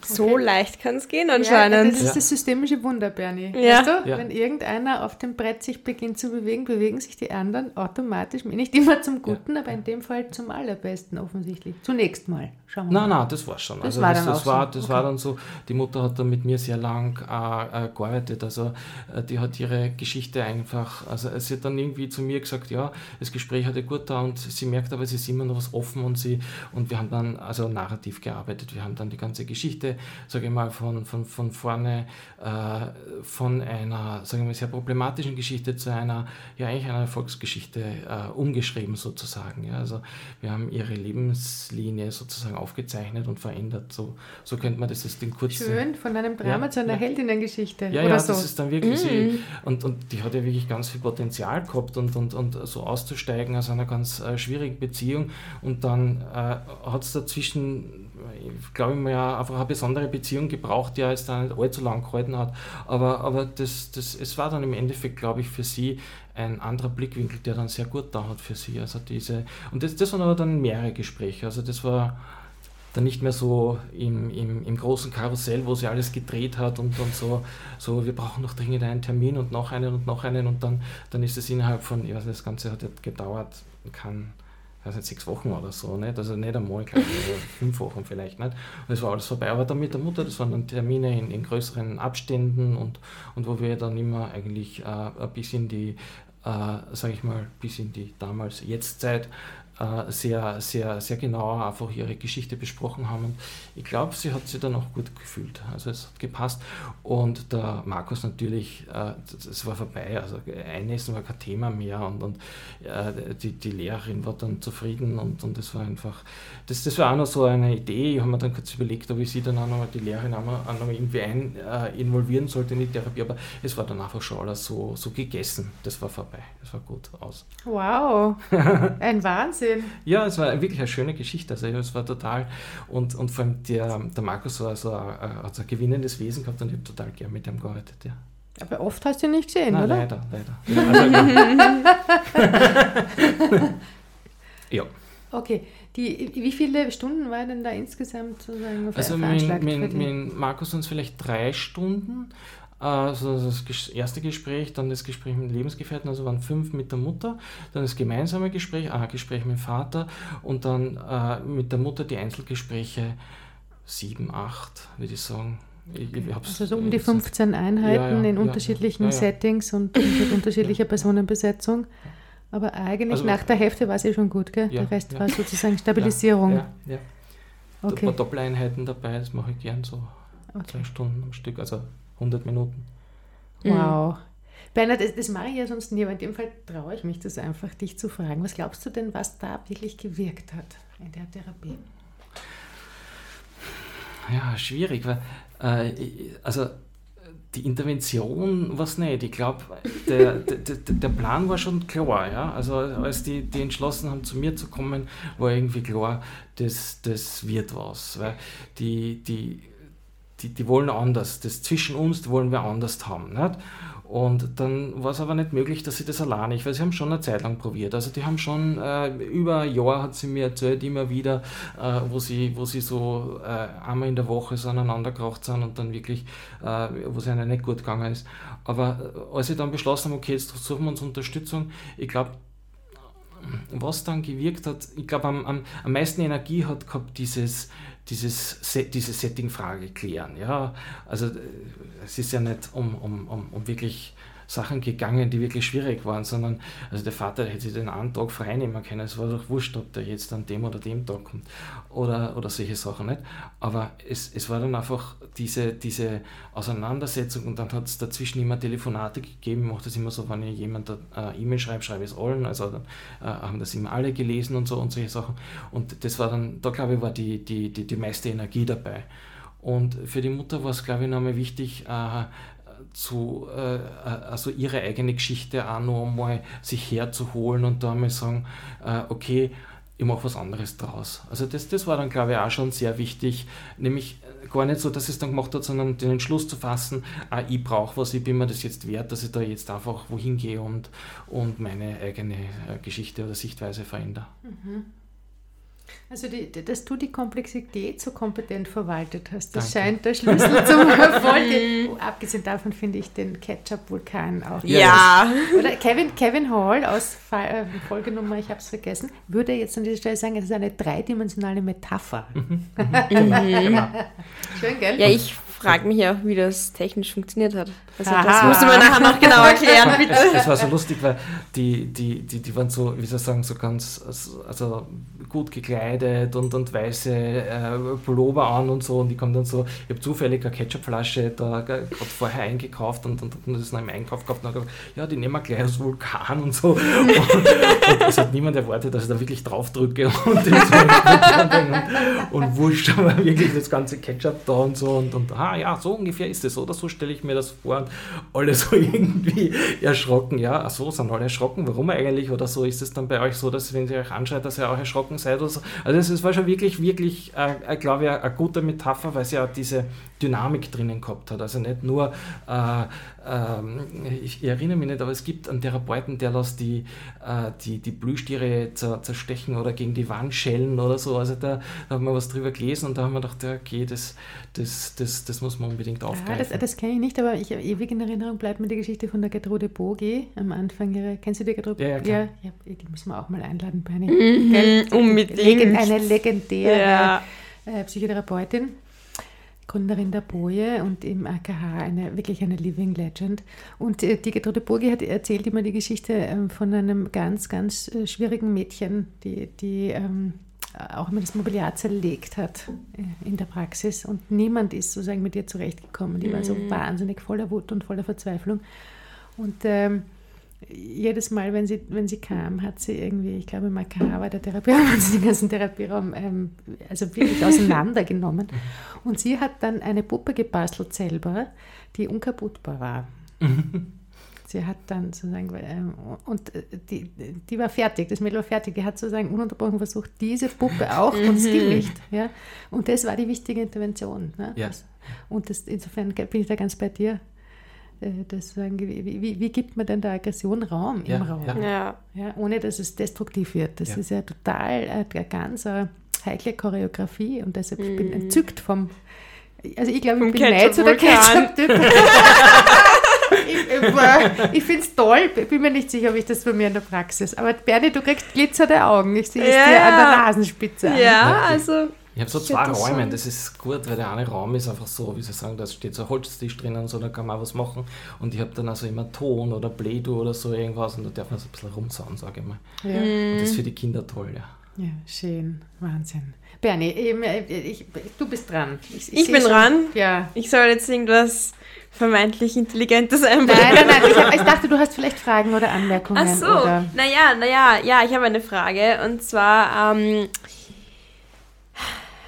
So okay. leicht kann es gehen anscheinend. Ja, das ist das systemische Wunder, Bernie. Ja. Weißt du, ja. wenn irgendeiner auf dem Brett sich beginnt zu bewegen, bewegen sich die anderen automatisch, nicht immer zum Guten, ja. aber in dem Fall zum allerbesten offensichtlich. Zunächst mal. Schauen wir nein, mal. nein, das war schon. Das, also war, das, dann das, war, so. das okay. war dann so, die Mutter hat dann mit mir sehr lang äh, äh, gearbeitet. Also äh, die hat ihre Geschichte einfach, also sie hat dann irgendwie zu mir gesagt, ja, das Gespräch hatte gut da und sie merkt aber, es ist immer noch was offen und sie, und wir haben dann also narrativ gearbeitet. Wir haben dann die ganze Geschichte Sage ich mal, von, von, von vorne äh, von einer, sagen wir mal, sehr problematischen Geschichte zu einer, ja eigentlich einer Erfolgsgeschichte äh, umgeschrieben sozusagen. Ja. Also wir haben ihre Lebenslinie sozusagen aufgezeichnet und verändert. So, so könnte man das jetzt in kurzen... Schön, von einem Drama Ja, zu einer ja. Heldinnengeschichte. Ja, oder ja, so. das ist dann wirklich sie. Und, und die hat ja wirklich ganz viel Potenzial gehabt und, und, und so auszusteigen aus einer ganz äh, schwierigen Beziehung. Und dann äh, hat es dazwischen, glaube ich ja, einfach eine besondere Beziehung gebraucht, die ja jetzt dann nicht allzu lang gehalten hat. Aber, aber das, das, es war dann im Endeffekt, glaube ich, für sie ein anderer Blickwinkel, der dann sehr gut da hat für sie. Also diese, und das, das waren aber dann mehrere Gespräche. Also das war dann nicht mehr so im, im, im großen Karussell, wo sie alles gedreht hat und, und so, so, wir brauchen noch dringend einen Termin und noch einen und noch einen und dann, dann ist es innerhalb von, ich weiß nicht, das Ganze hat gedauert, kann, ich weiß nicht, sechs Wochen oder so, nicht? also nicht einmal, glaube fünf Wochen vielleicht nicht. Und es war alles vorbei, aber dann mit der Mutter, das waren dann Termine in, in größeren Abständen und, und wo wir dann immer eigentlich äh, ein bisschen die, äh, sage ich mal, bis in die damals Jetztzeit äh, sehr, sehr, sehr genau einfach ihre Geschichte besprochen haben. Und ich glaube, sie hat sich dann auch gut gefühlt. Also es hat gepasst. Und der Markus natürlich, äh, es war vorbei. Also Einessen war kein Thema mehr und, und äh, die, die Lehrerin war dann zufrieden und, und das war einfach, das, das war auch noch so eine Idee. Ich habe mir dann kurz überlegt, ob ich sie dann auch noch die Lehrerin auch noch, auch noch irgendwie ein, äh, involvieren sollte in die Therapie, aber es war dann einfach schon alles so, so gegessen. Das war vorbei. Das war gut aus. Wow, ein Wahnsinn. Ja, es war wirklich eine schöne Geschichte. Also es war total und, und vor allem der, der Markus war so ein, hat so ein gewinnendes Wesen gehabt und ich habe total gern mit ihm gearbeitet. Ja. Aber oft hast du ihn nicht gesehen, Nein, oder? leider, leider. Also, ja. Okay, die, wie viele Stunden war denn da insgesamt sozusagen Also mit Markus uns vielleicht drei Stunden. Also das erste Gespräch, dann das Gespräch mit dem Lebensgefährten, also waren fünf mit der Mutter, dann das gemeinsame Gespräch, ein Gespräch mit dem Vater und dann äh, mit der Mutter die Einzelgespräche sieben, acht, würde ich sagen. Ich, ich Also so um die ich- 15 Einheiten Ja, ja, in ja, unterschiedlichen. Settings und mit unterschiedlicher Personenbesetzung. Aber eigentlich Also- nach der Hälfte war es ja schon gut, gell? Der Rest war sozusagen Stabilisierung. Ja, ja. Ein Okay. paar Doppeleinheiten dabei, das mache ich gern so okay. zwei Stunden am Stück, also 100 Minuten. Wow. Bernhard, das, das mache ich ja sonst nie, aber in dem Fall traue ich mich das einfach, dich zu fragen. Was glaubst du denn, was da wirklich gewirkt hat in der Therapie? Ja, schwierig, weil äh, also die Intervention was nicht. Ich glaube, der, der, der der Plan war schon klar. Ja? Also als die, die entschlossen haben, zu mir zu kommen, war irgendwie klar, das, das wird was. Weil die, die, die, die wollen anders. Das zwischen uns, wollen wir anders haben. Nicht? Und dann war es aber nicht möglich, dass sie das alleine, ich weil sie haben schon eine Zeit lang probiert. Also die haben schon äh, über ein Jahr hat sie mir erzählt, immer wieder, äh, wo, sie, wo sie so äh, einmal in der Woche so aneinander geraucht sind und dann wirklich, äh, wo es ihnen nicht gut gegangen ist. Aber äh, als sie dann beschlossen haben, okay, jetzt suchen wir uns Unterstützung, ich glaube, was dann gewirkt hat, ich glaube, am, am, am meisten Energie hat gehabt dieses, dieses, Se- diese Setting-Frage klären. Ja? Also äh, es ist ja nicht um, um, um, um wirklich Sachen gegangen, die wirklich schwierig waren, sondern also der Vater hätte sich den einen Tag frei nehmen können. Es war doch wurscht, ob der jetzt an dem oder dem Tag kommt oder, oder solche Sachen nicht. Aber es, es war dann einfach diese, diese Auseinandersetzung und dann hat es dazwischen immer Telefonate gegeben. Ich mache das immer so, wenn ich jemand äh, E-Mail schreibe, schreibe ich es allen. Also dann äh, haben das immer alle gelesen und so und solche Sachen. Und das war dann, da glaube ich, war die, die, die, die meiste Energie dabei. Und für die Mutter war es, glaube ich, nochmal wichtig, äh, zu, äh, also ihre eigene Geschichte auch noch einmal sich herzuholen und da einmal sagen, äh, okay, ich mache was anderes draus. Also das, das war dann, glaube ich, auch schon sehr wichtig, nämlich äh, gar nicht so, dass es dann gemacht hat, sondern den Entschluss zu fassen, ah, ich brauche was, ich bin mir das jetzt wert, dass ich da jetzt einfach wohin gehe und, und meine eigene äh, Geschichte oder Sichtweise verändere. Also, die, dass du die Komplexität so kompetent verwaltet hast, das Danke. scheint der Schlüssel zum Erfolg. Oh, abgesehen davon finde ich den Ketchup-Vulkan auch. Ja. Oder Kevin, Kevin Hall aus äh, Folgenummer, ich habe es vergessen, würde jetzt an dieser Stelle sagen, es ist eine dreidimensionale Metapher. Genau. Schön, gell? Ja, ich frage mich auch, wie das technisch funktioniert hat. Also das musst du mir nachher noch genau erklären, bitte. Es, es war so lustig, weil die, die, die, die waren so, wie soll ich sagen, so ganz also gut gekleidet und, und weiße äh, Pullover an und so. Und die kommen dann so, ich habe zufällig eine Ketchupflasche da gerade vorher eingekauft und, und, und das noch im Einkauf gehabt und habe gesagt, ja, die nehmen wir gleich aus Vulkan und so. Und, und es hat niemand erwartet, dass ich da wirklich drauf drücke und, das und, und wurscht, aber wirklich das ganze Ketchup da und so und, und ah ja, so ungefähr ist es, oder? So stelle ich mir das vor. Und alle so irgendwie erschrocken, ja, ach so, sind alle erschrocken, warum eigentlich? Oder so, ist es dann bei euch so, dass wenn ihr euch anschaut, dass ihr auch erschrocken seid oder so, also es war schon wirklich, wirklich, äh, glaube ich, eine gute Metapher, weil sie ja diese Dynamik drinnen gehabt hat, also nicht nur, äh, äh, ich, ich, erinnere mich nicht, aber es gibt einen Therapeuten, der lässt die, äh, die, die Blühstiere zerstechen oder gegen die Wand schellen oder so, also da, da haben wir was drüber gelesen und da haben wir gedacht, okay, das, das, das, das muss man unbedingt aufgreifen. Ja, das, das kenne ich nicht, aber ich, ewig in Erinnerung bleibt mir die Geschichte von der Gertrude Bogi am Anfang ihrer. Kennst du die Gertrude? Ja, ja, klar. ja, die müssen wir auch mal einladen, Bernie. Mhm, unbedingt. Legend, eine legendäre Ja. äh, Psychotherapeutin, Gründerin der Boje und im AKH eine, wirklich eine Living Legend. Und äh, die Gertrude Bogi hat erzählt immer die Geschichte ähm, von einem ganz, ganz äh, schwierigen Mädchen, die, die ähm, auch immer das Mobiliar zerlegt hat äh, in der Praxis und niemand ist sozusagen mit ihr zurechtgekommen. Die war so wahnsinnig voller Wut und voller Verzweiflung. Und ähm, jedes Mal, wenn sie, wenn sie kam, hat sie irgendwie, ich glaube, im AKH war der Therapieraum, hat sie den ganzen Therapieraum ähm, also wirklich auseinandergenommen. Und sie hat dann eine Puppe gebastelt selber, die unkaputtbar war. Sie hat dann sozusagen, ähm, und äh, die, die war fertig, das Mädel war fertig, die hat sozusagen ununterbrochen versucht, diese Puppe auch und es ging nicht. Ja? Und das war die wichtige Intervention. Ne? Ja. Und das, insofern bin ich da ganz bei dir. Äh, Das sagen, wie, wie, wie gibt man denn der Aggression Raum Ja, im Raum? ja. Ja. Ja, ohne dass es destruktiv wird. Das Ja. ist ja total äh, eine ganz äh, heikle Choreografie und deshalb ich Mhm. bin entzückt vom. Also ich glaube, ich bin so der. Ketchup-Typ. ich ich, finde es toll, ich bin mir nicht sicher, ob ich das bei mir in der Praxis. Aber Bernie, du kriegst glitzernde Augen. Ich sehe es Ja, dir an der ja. Nasenspitze an. Ja, also Ich habe so Ich zwei Räume, das ist gut, weil der eine Raum ist einfach so, wie Sie sagen, da steht so ein Holztisch drinnen und so, da kann man auch was machen. Und ich habe dann also immer Ton oder Play-Doh oder so irgendwas und da darf man so ein bisschen rumsauen, sage ich mal. Ja. Mhm. Und das ist für die Kinder toll, ja. ja, schön. Wahnsinn. Bernie, eben, äh, ich, du bist dran. Ich sehe bin schon- dran? Ja. ich soll jetzt irgendwas vermeintlich Intelligentes einbringen. Nein, nein, nein. Ich, hab, ich dachte, du hast vielleicht Fragen oder Anmerkungen. Ach so, Oder, naja, naja, ja, ich habe eine Frage und zwar, ähm,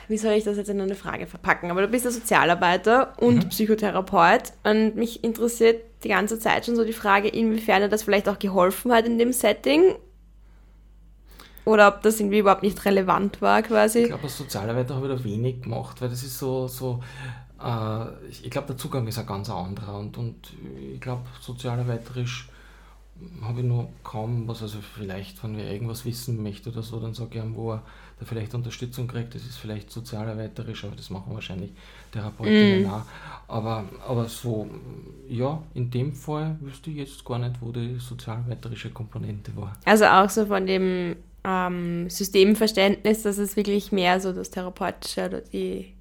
wie soll ich das jetzt in eine Frage verpacken? Aber du bist ja Sozialarbeiter und Psychotherapeut und mich interessiert die ganze Zeit schon so die Frage, inwiefern dir das vielleicht auch geholfen hat in dem Setting oder ob das irgendwie überhaupt nicht relevant war Ich quasi. glaube, als Sozialarbeiter habe ich da wenig gemacht, weil das ist so, so äh, ich ich glaube, der Zugang ist ein ganz anderer und, und ich glaube, sozialarbeiterisch habe ich nur kaum was, also vielleicht, wenn wer irgendwas wissen möchte oder so, dann sage ich ihm, wo er da vielleicht Unterstützung kriegt, das ist vielleicht sozialarbeiterisch, aber das machen wahrscheinlich Therapeutinnen auch. Aber, aber so, ja, in dem Fall wüsste ich jetzt gar nicht, wo die sozialarbeiterische Komponente war. Also auch so von dem ähm, Systemverständnis, dass es wirklich mehr so das Therapeutische oder die,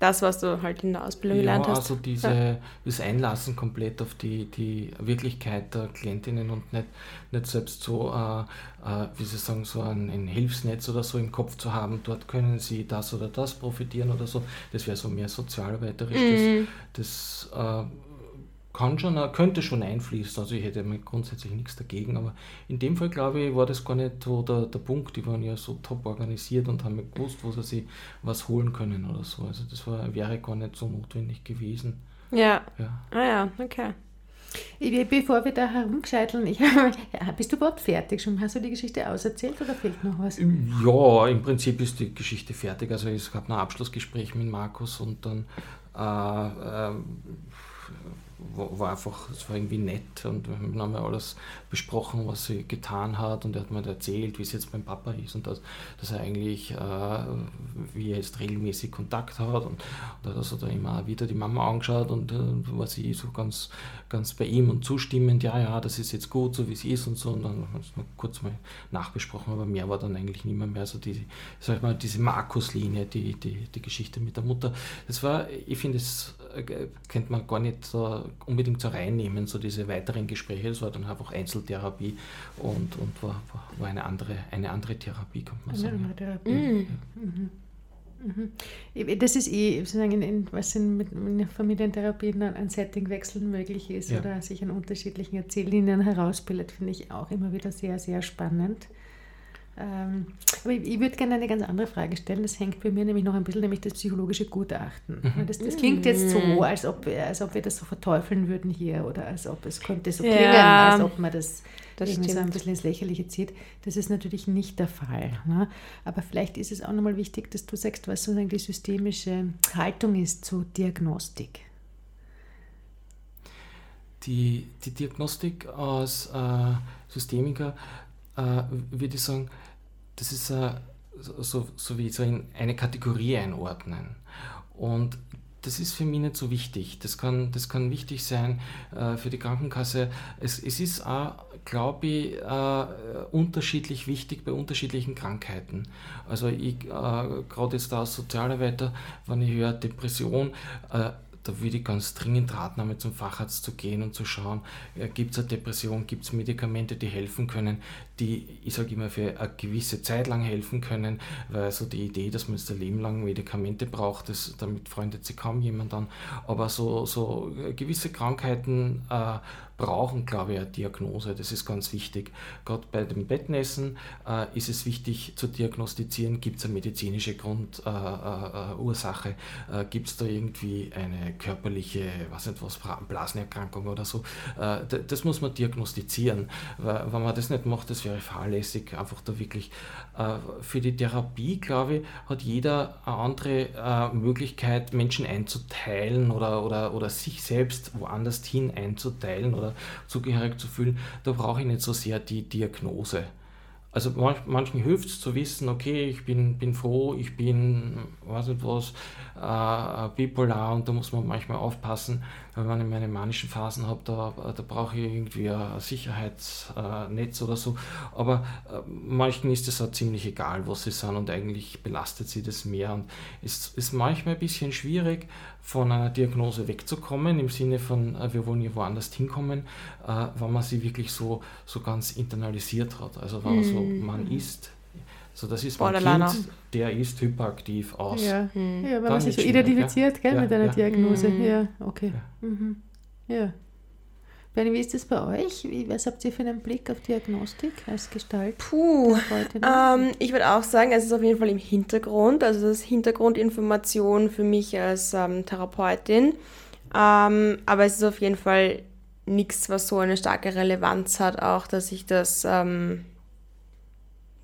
das, was du halt in der Ausbildung Ja, gelernt hast. also diese, das Einlassen komplett auf die, die Wirklichkeit der Klientinnen und nicht, nicht selbst so, äh, äh, wie Sie sagen, so ein, ein Hilfsnetz oder so im Kopf zu haben, dort können Sie das oder das profitieren oder so. Das wäre so mehr sozialarbeiterisch. Mhm. Das, das äh, kann schon, äh, könnte schon einfließen. Also ich hätte mir grundsätzlich nichts dagegen, aber in dem Fall glaube ich, war das gar nicht so der, der Punkt. Die waren ja so top organisiert und haben gewusst, wo sie sich was holen können oder so. Also das war, wäre gar nicht so notwendig gewesen. Ja. Ja. Ah ja, okay. Ich- Bevor wir da herumgescheiteln, ich, ja, bist du überhaupt fertig schon? Hast du die Geschichte auserzählt oder fehlt noch was? Ja, im Prinzip ist die Geschichte fertig. Also es gab ein Abschlussgespräch mit Markus und dann äh, ähm, war, war einfach, es war irgendwie nett und wir haben alles besprochen, was sie getan hat und er hat mir erzählt, wie es jetzt beim Papa ist und dass, dass er eigentlich, äh, wie er jetzt regelmäßig Kontakt hat und, da hat er da immer wieder die Mama angeschaut und äh, war sie so ganz, ganz bei ihm und zustimmend, ja, ja, das ist jetzt gut, so wie es ist und so und dann haben wir es kurz mal nachbesprochen, aber mehr war dann eigentlich nicht mehr, mehr so die, sag ich mal, diese Markus-Linie, die, die, die Geschichte mit der Mutter. Das war, ich finde, es äh, könnte man gar nicht so unbedingt so reinnehmen, so diese weiteren Gespräche. Das war dann einfach Einzeltherapie und, und war, war eine, andere, eine andere Therapie, kann man sagen. Eine andere Therapie. Mhm. Mhm. Mhm. Das ist eh, sozusagen, in, in, was in, mit in Familientherapien ein Settingwechsel möglich ist ja. oder sich an unterschiedlichen Erzähllinien herausbildet, finde ich auch immer wieder sehr, sehr spannend. Ähm, aber ich, würde gerne eine ganz andere Frage stellen. Das hängt bei mir nämlich noch ein bisschen, nämlich das psychologische Gutachten. Mhm. Das, das, klingt jetzt so, mhm. als ob, als ob wir das so verteufeln würden hier oder als ob es könnte so klingen, ja, als ob man das, das irgendwie so ein bisschen ins Lächerliche zieht. Das ist natürlich nicht der Fall. Ne? Aber vielleicht ist es auch nochmal wichtig, dass du sagst, was sozusagen die systemische Haltung ist zur Diagnostik. Die, die Diagnostik als äh, Systemiker äh, würde ich sagen, das ist äh, so, so wie so in eine Kategorie einordnen. Und das ist für mich nicht so wichtig. Das kann, das kann wichtig sein äh, für die Krankenkasse. Es, es ist auch, glaube ich, äh, unterschiedlich wichtig bei unterschiedlichen Krankheiten. Also ich, äh, gerade jetzt da als Sozialarbeiter, wenn ich höre Depression, äh, da würde ich ganz dringend raten, einmal zum Facharzt zu gehen und zu schauen, äh, gibt es eine Depression, gibt es Medikamente, die helfen können, die, ich sage immer, für eine gewisse Zeit lang helfen können, weil so die Idee, dass man jetzt ein Leben lang Medikamente braucht, das, damit freundet sich kaum jemand an. Aber so, so gewisse Krankheiten äh, brauchen, glaube ich, eine Diagnose. Das ist ganz wichtig. Gerade bei dem Bettnässen äh, ist es wichtig zu diagnostizieren, gibt es eine medizinische Grundursache, äh, äh, äh gibt es da irgendwie eine körperliche, was nicht was, Blasenerkrankung oder so. Äh, das muss man diagnostizieren. Weil, wenn man das nicht macht, das wäre fahrlässig, einfach da wirklich. Äh, für die Therapie, glaube ich, hat jeder eine andere Möglichkeit, Menschen einzuteilen oder, oder, oder sich selbst woanders hin einzuteilen oder zugehörig zu fühlen, da brauche ich nicht so sehr die Diagnose. Also manch, manchen hilft es zu wissen, okay, ich bin, bin froh, ich bin, weiß nicht was, äh, bipolar und da muss man manchmal aufpassen, wenn ich meine manischen Phasen habe, da, da brauche ich irgendwie ein Sicherheitsnetz oder so. Aber äh, manchen ist es auch ziemlich egal, was sie sind und eigentlich belastet sie das mehr. Und es ist manchmal ein bisschen schwierig, von einer Diagnose wegzukommen, im Sinne von, äh, wir wollen hier woanders hinkommen, äh, wenn man sie wirklich so, so ganz internalisiert hat. Also wenn man so, mhm. man ist so, das ist mein Kind, der ist hyperaktiv aus. Ja, hm. ja wenn man sich so identifiziert ja? gell, ja, mit einer ja. Diagnose. Hm. Ja, okay. Ja. Mhm. ja. Benny, wie ist das bei euch? Wie, was habt ihr für einen Blick auf Diagnostik als Gestalt? Puh, ähm, ich würde auch sagen, es ist auf jeden Fall im Hintergrund, also das ist Hintergrundinformation für mich als ähm, Therapeutin. Ähm, aber es ist auf jeden Fall nichts, was so eine starke Relevanz hat, auch dass ich das ähm,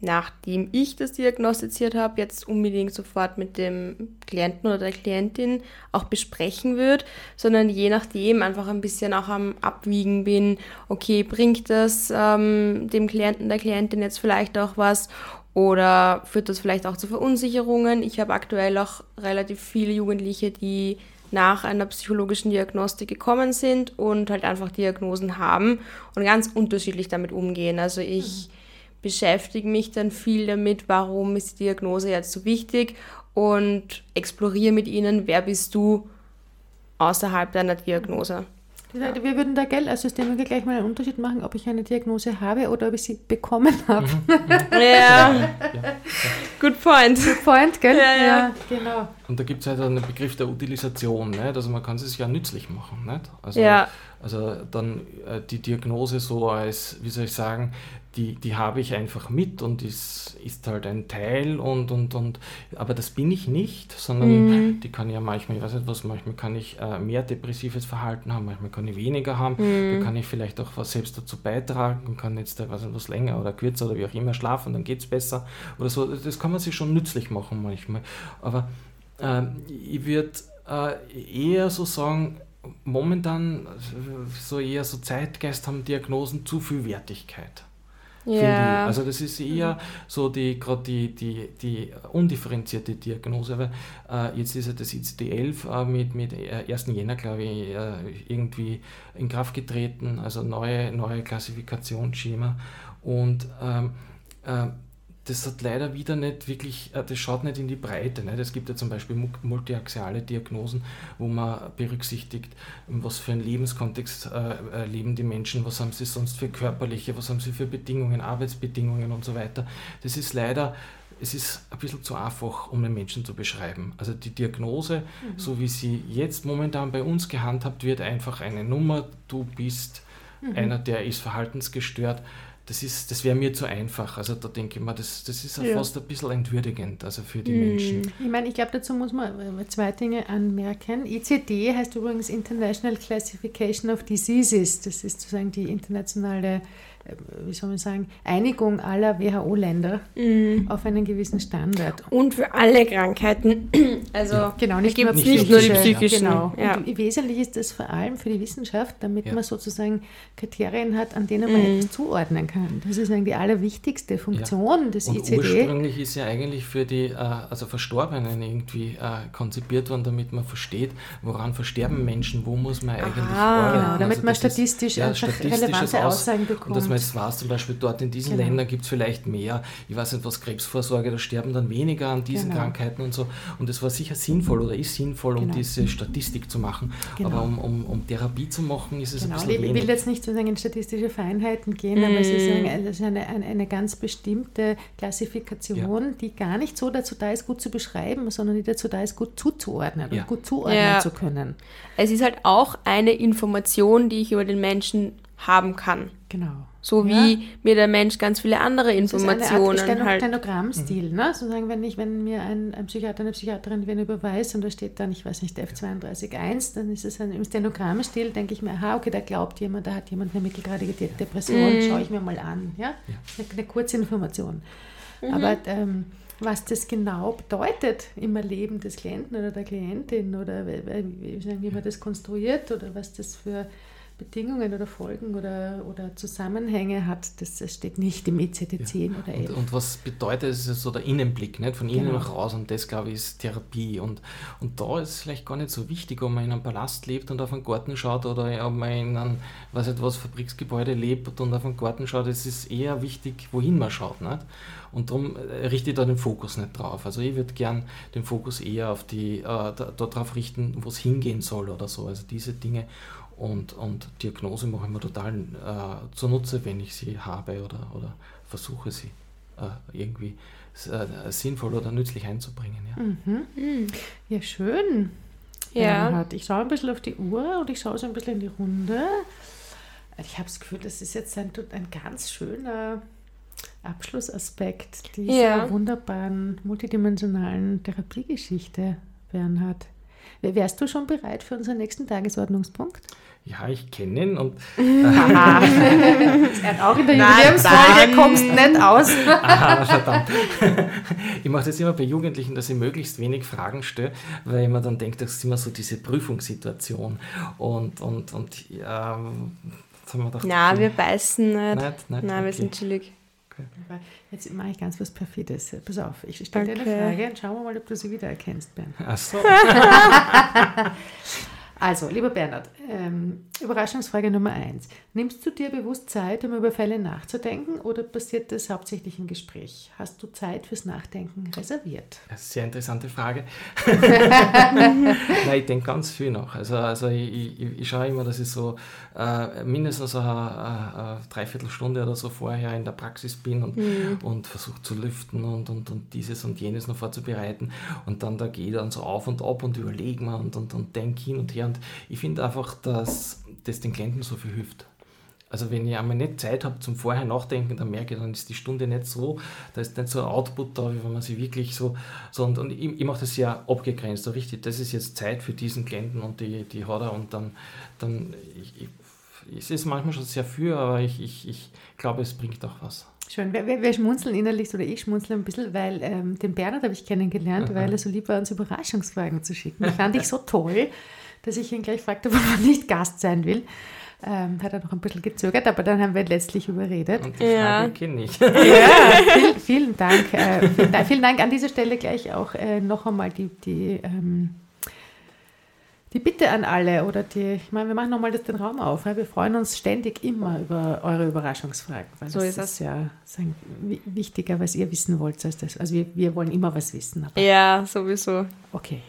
nachdem ich das diagnostiziert habe, jetzt unbedingt sofort mit dem Klienten oder der Klientin auch besprechen würde, sondern je nachdem einfach ein bisschen auch am Abwiegen bin, okay, bringt das ähm, dem Klienten, der Klientin jetzt vielleicht auch was oder führt das vielleicht auch zu Verunsicherungen. Ich habe aktuell auch relativ viele Jugendliche, die nach einer psychologischen Diagnostik gekommen sind und halt einfach Diagnosen haben und ganz unterschiedlich damit umgehen. Also ich... Beschäftige mich dann viel damit, warum ist die Diagnose jetzt so wichtig und exploriere mit ihnen, wer bist du außerhalb deiner Diagnose. Ja. Wir würden da Geld als Systemiker gleich mal einen Unterschied machen, ob ich eine Diagnose habe oder ob ich sie bekommen habe. Mhm. ja. ja. Good point. Good point, gell? Ja, ja. genau. Und da gibt es halt einen Begriff der Utilisation, nicht? also man kann es sich ja nützlich machen. Nicht? Also, ja. also dann äh, die Diagnose so als, wie soll ich sagen, die, die habe ich einfach mit und ist, ist halt ein Teil und, und, und, aber das bin ich nicht, sondern mhm. die kann ja manchmal, ich weiß nicht was, manchmal kann ich äh, mehr depressives Verhalten haben, manchmal kann ich weniger haben, mhm. da kann ich vielleicht auch was selbst dazu beitragen und kann jetzt, weiß nicht, was länger oder kürzer oder wie auch immer schlafen, dann geht es besser oder so, das kann man sich schon nützlich machen manchmal, aber äh, ich würde äh, eher so sagen, momentan so eher so Zeitgeist haben Diagnosen zu viel Wertigkeit. Ja. Also das ist eher so die gerade die, die, die undifferenzierte Diagnose, weil äh, jetzt ist ja das ICD-11 äh, mit, mit 1. Jänner, glaube ich, äh, irgendwie in Kraft getreten, also neue, neue Klassifikationsschema und ähm, äh, das hat leider wieder nicht wirklich, äh, das schaut nicht in die Breite. Nicht? Es gibt ja zum Beispiel multiaxiale Diagnosen, wo man berücksichtigt, was für einen Lebenskontext äh, äh, leben die Menschen, was haben sie sonst für körperliche, was haben sie für Bedingungen, Arbeitsbedingungen und so weiter. Das ist leider es ist ein bisschen zu einfach, um den Menschen zu beschreiben. Also die Diagnose, mhm. so wie sie jetzt momentan bei uns gehandhabt wird, einfach eine Nummer, du bist mhm. einer, der ist verhaltensgestört, das, ist, das wäre mir zu einfach. Also da denke ich mir, das, das ist ja. fast ein bisschen entwürdigend also für die mhm. Menschen. Ich meine, ich glaube, dazu muss man äh, zwei Dinge anmerken. ICD heißt übrigens International Classification of Diseases. Das ist sozusagen die internationale wie soll man sagen, Einigung aller WHO-Länder mhm. auf einen gewissen Standard. Und für alle Krankheiten. Also ja. genau, nicht, nur, nicht, nicht nur die psychischen. Genau. Ja. wesentlich ist das vor allem für die Wissenschaft, damit ja. man sozusagen Kriterien hat, an denen man mhm. etwas zuordnen kann. Das ist eigentlich die allerwichtigste Funktion des Und ICD. Ursprünglich ist ja eigentlich für die äh, also Verstorbenen irgendwie äh, konzipiert worden, damit man versteht, woran versterben Menschen, wo muss man eigentlich ah, Genau, damit also man statistisch einfach relevante Aussagen bekommt jetzt war es zum Beispiel dort in diesen genau. Ländern gibt es vielleicht mehr, ich weiß nicht was, Krebsvorsorge, da sterben dann weniger an diesen genau. Krankheiten und so. Und es war sicher sinnvoll oder ist sinnvoll, genau. um diese Statistik zu machen. Genau. Aber um, um, um, Therapie zu machen, ist es genau. ein bisschen Ich will jetzt nicht sozusagen in statistische Feinheiten gehen, mm. aber es ist, es ist eine, eine, eine, ganz bestimmte Klassifikation, ja. die gar nicht so dazu da ist, gut zu beschreiben, sondern die dazu da ist, gut zuzuordnen ja. und gut zuordnen ja. zu können. Es ist halt auch eine Information, die ich über den Menschen haben kann. Genau. So ja. wie mir der Mensch ganz viele andere Informationen das ist eine Art halt. Stenogrammstil, mhm. ne? Sozusagen, wenn ich, wenn mir ein, ein Psychiater, eine Psychiaterin wen überweist und da steht dann, ich weiß nicht, F32.1, dann ist es ein, im Stenogrammstil, denke ich mir, aha, okay, da glaubt jemand, da hat jemand eine mittelgradige Depression, mhm. schaue ich mir mal an. Ja? ja. Eine, eine kurze Information. Mhm. Aber ähm, was das genau bedeutet im Erleben des Klienten oder der Klientin oder wie, wie man das konstruiert oder was das für Bedingungen oder Folgen oder, oder Zusammenhänge hat, das, steht nicht im ECD-10 ja. oder 11. Und, und, was bedeutet, es ist so der Innenblick, nicht? von innen genau. nach raus und das, glaube ich, ist Therapie. Und, und da ist es vielleicht gar nicht so wichtig, ob man in einem Palast lebt und auf einen Garten schaut oder ob man in einem, weiß nicht was, Fabriksgebäude lebt und auf einen Garten schaut. Es ist eher wichtig, wohin man schaut. Nicht? Und darum äh, richte ich da den Fokus nicht drauf. Also ich würde gern den Fokus eher auf die, äh, darauf richten, wo es hingehen soll oder so. Also diese Dinge. Und, und Diagnose mache ich mir total äh, zunutze, wenn ich sie habe oder, oder versuche sie äh, irgendwie äh, sinnvoll oder nützlich einzubringen. Ja, mhm. mhm. ja schön. Ja. Ich schaue ein bisschen auf die Uhr und ich schaue so ein bisschen in die Runde. Ich habe das Gefühl, das ist jetzt ein, ein ganz schöner Abschlussaspekt dieser ja. wunderbaren multidimensionalen Therapiegeschichte, Bernhard. Wärst du schon bereit für unseren nächsten Tagesordnungspunkt? Ja, ich kenne ihn und. Aha. auch in der Jubiläumsfolge kommst nicht aus. Aha, verdammt. Ich mache das immer bei Jugendlichen, dass ich möglichst wenig Fragen stelle, weil ich mir dann denke, das ist immer so diese Prüfungssituation. Und, und, und ja, was haben wir gedacht? Na, wir beißen nicht. nicht, nicht Nein, okay. wir sind chillig. Okay. Jetzt mache ich ganz was Perfides. Pass auf, ich stelle okay. dir eine Frage und schauen wir mal, ob du sie wiedererkennst, Ben. Ach so. Also, lieber Bernhard, ähm, Überraschungsfrage Nummer eins. Nimmst du dir bewusst Zeit, um über Fälle nachzudenken oder passiert das hauptsächlich im Gespräch? Hast du Zeit fürs Nachdenken reserviert? Sehr interessante Frage. Nein, ich denke ganz viel nach. Also, also ich, ich, ich schaue immer, dass ich so äh, mindestens eine, eine, eine, Dreiviertelstunde oder so vorher in der Praxis bin und, mhm. und versuche zu lüften und, und, und dieses und jenes noch vorzubereiten. Und dann da gehe ich dann so auf und ab und überlege mir und, und, und denke hin und her und ich finde einfach, dass das den Klienten so viel hilft. Also wenn ich einmal nicht Zeit habe zum Vorher nachdenken, dann merke ich, dann ist die Stunde nicht so, da ist nicht so ein Output da, wie wenn man sie wirklich so, so und, und ich, ich mache das ja abgegrenzt, so richtig, das ist jetzt Zeit für diesen Klienten und die, die hat er und dann, dann ich, ich, es ist manchmal schon sehr für, aber ich, ich, ich glaube, es bringt auch was. Schön. Wir, wir, wir, schmunzeln innerlich, oder ich schmunzle ein bisschen, weil ähm, den Bernhard habe ich kennengelernt, Aha. weil er so lieb war, uns Überraschungsfragen zu schicken. Das fand ich so toll dass ich ihn gleich fragte, warum er nicht Gast sein will. Ähm, hat er noch ein bisschen gezögert, aber dann haben wir ihn letztlich überredet. Und die Ja. Frage kenne ich. Ja, vielen, vielen Dank. Äh, vielen, Dank vielen Dank an dieser Stelle gleich auch äh, noch einmal die, die, ähm, die Bitte an alle oder die, ich meine, wir machen nochmal den Raum auf. Ja? Wir freuen uns ständig immer über eure Überraschungsfragen. Weil So das ist es. ja so ein, wi- wichtiger, was ihr wissen wollt. Als das. Also wir, wir wollen immer was wissen. Aber Ja, sowieso. okay.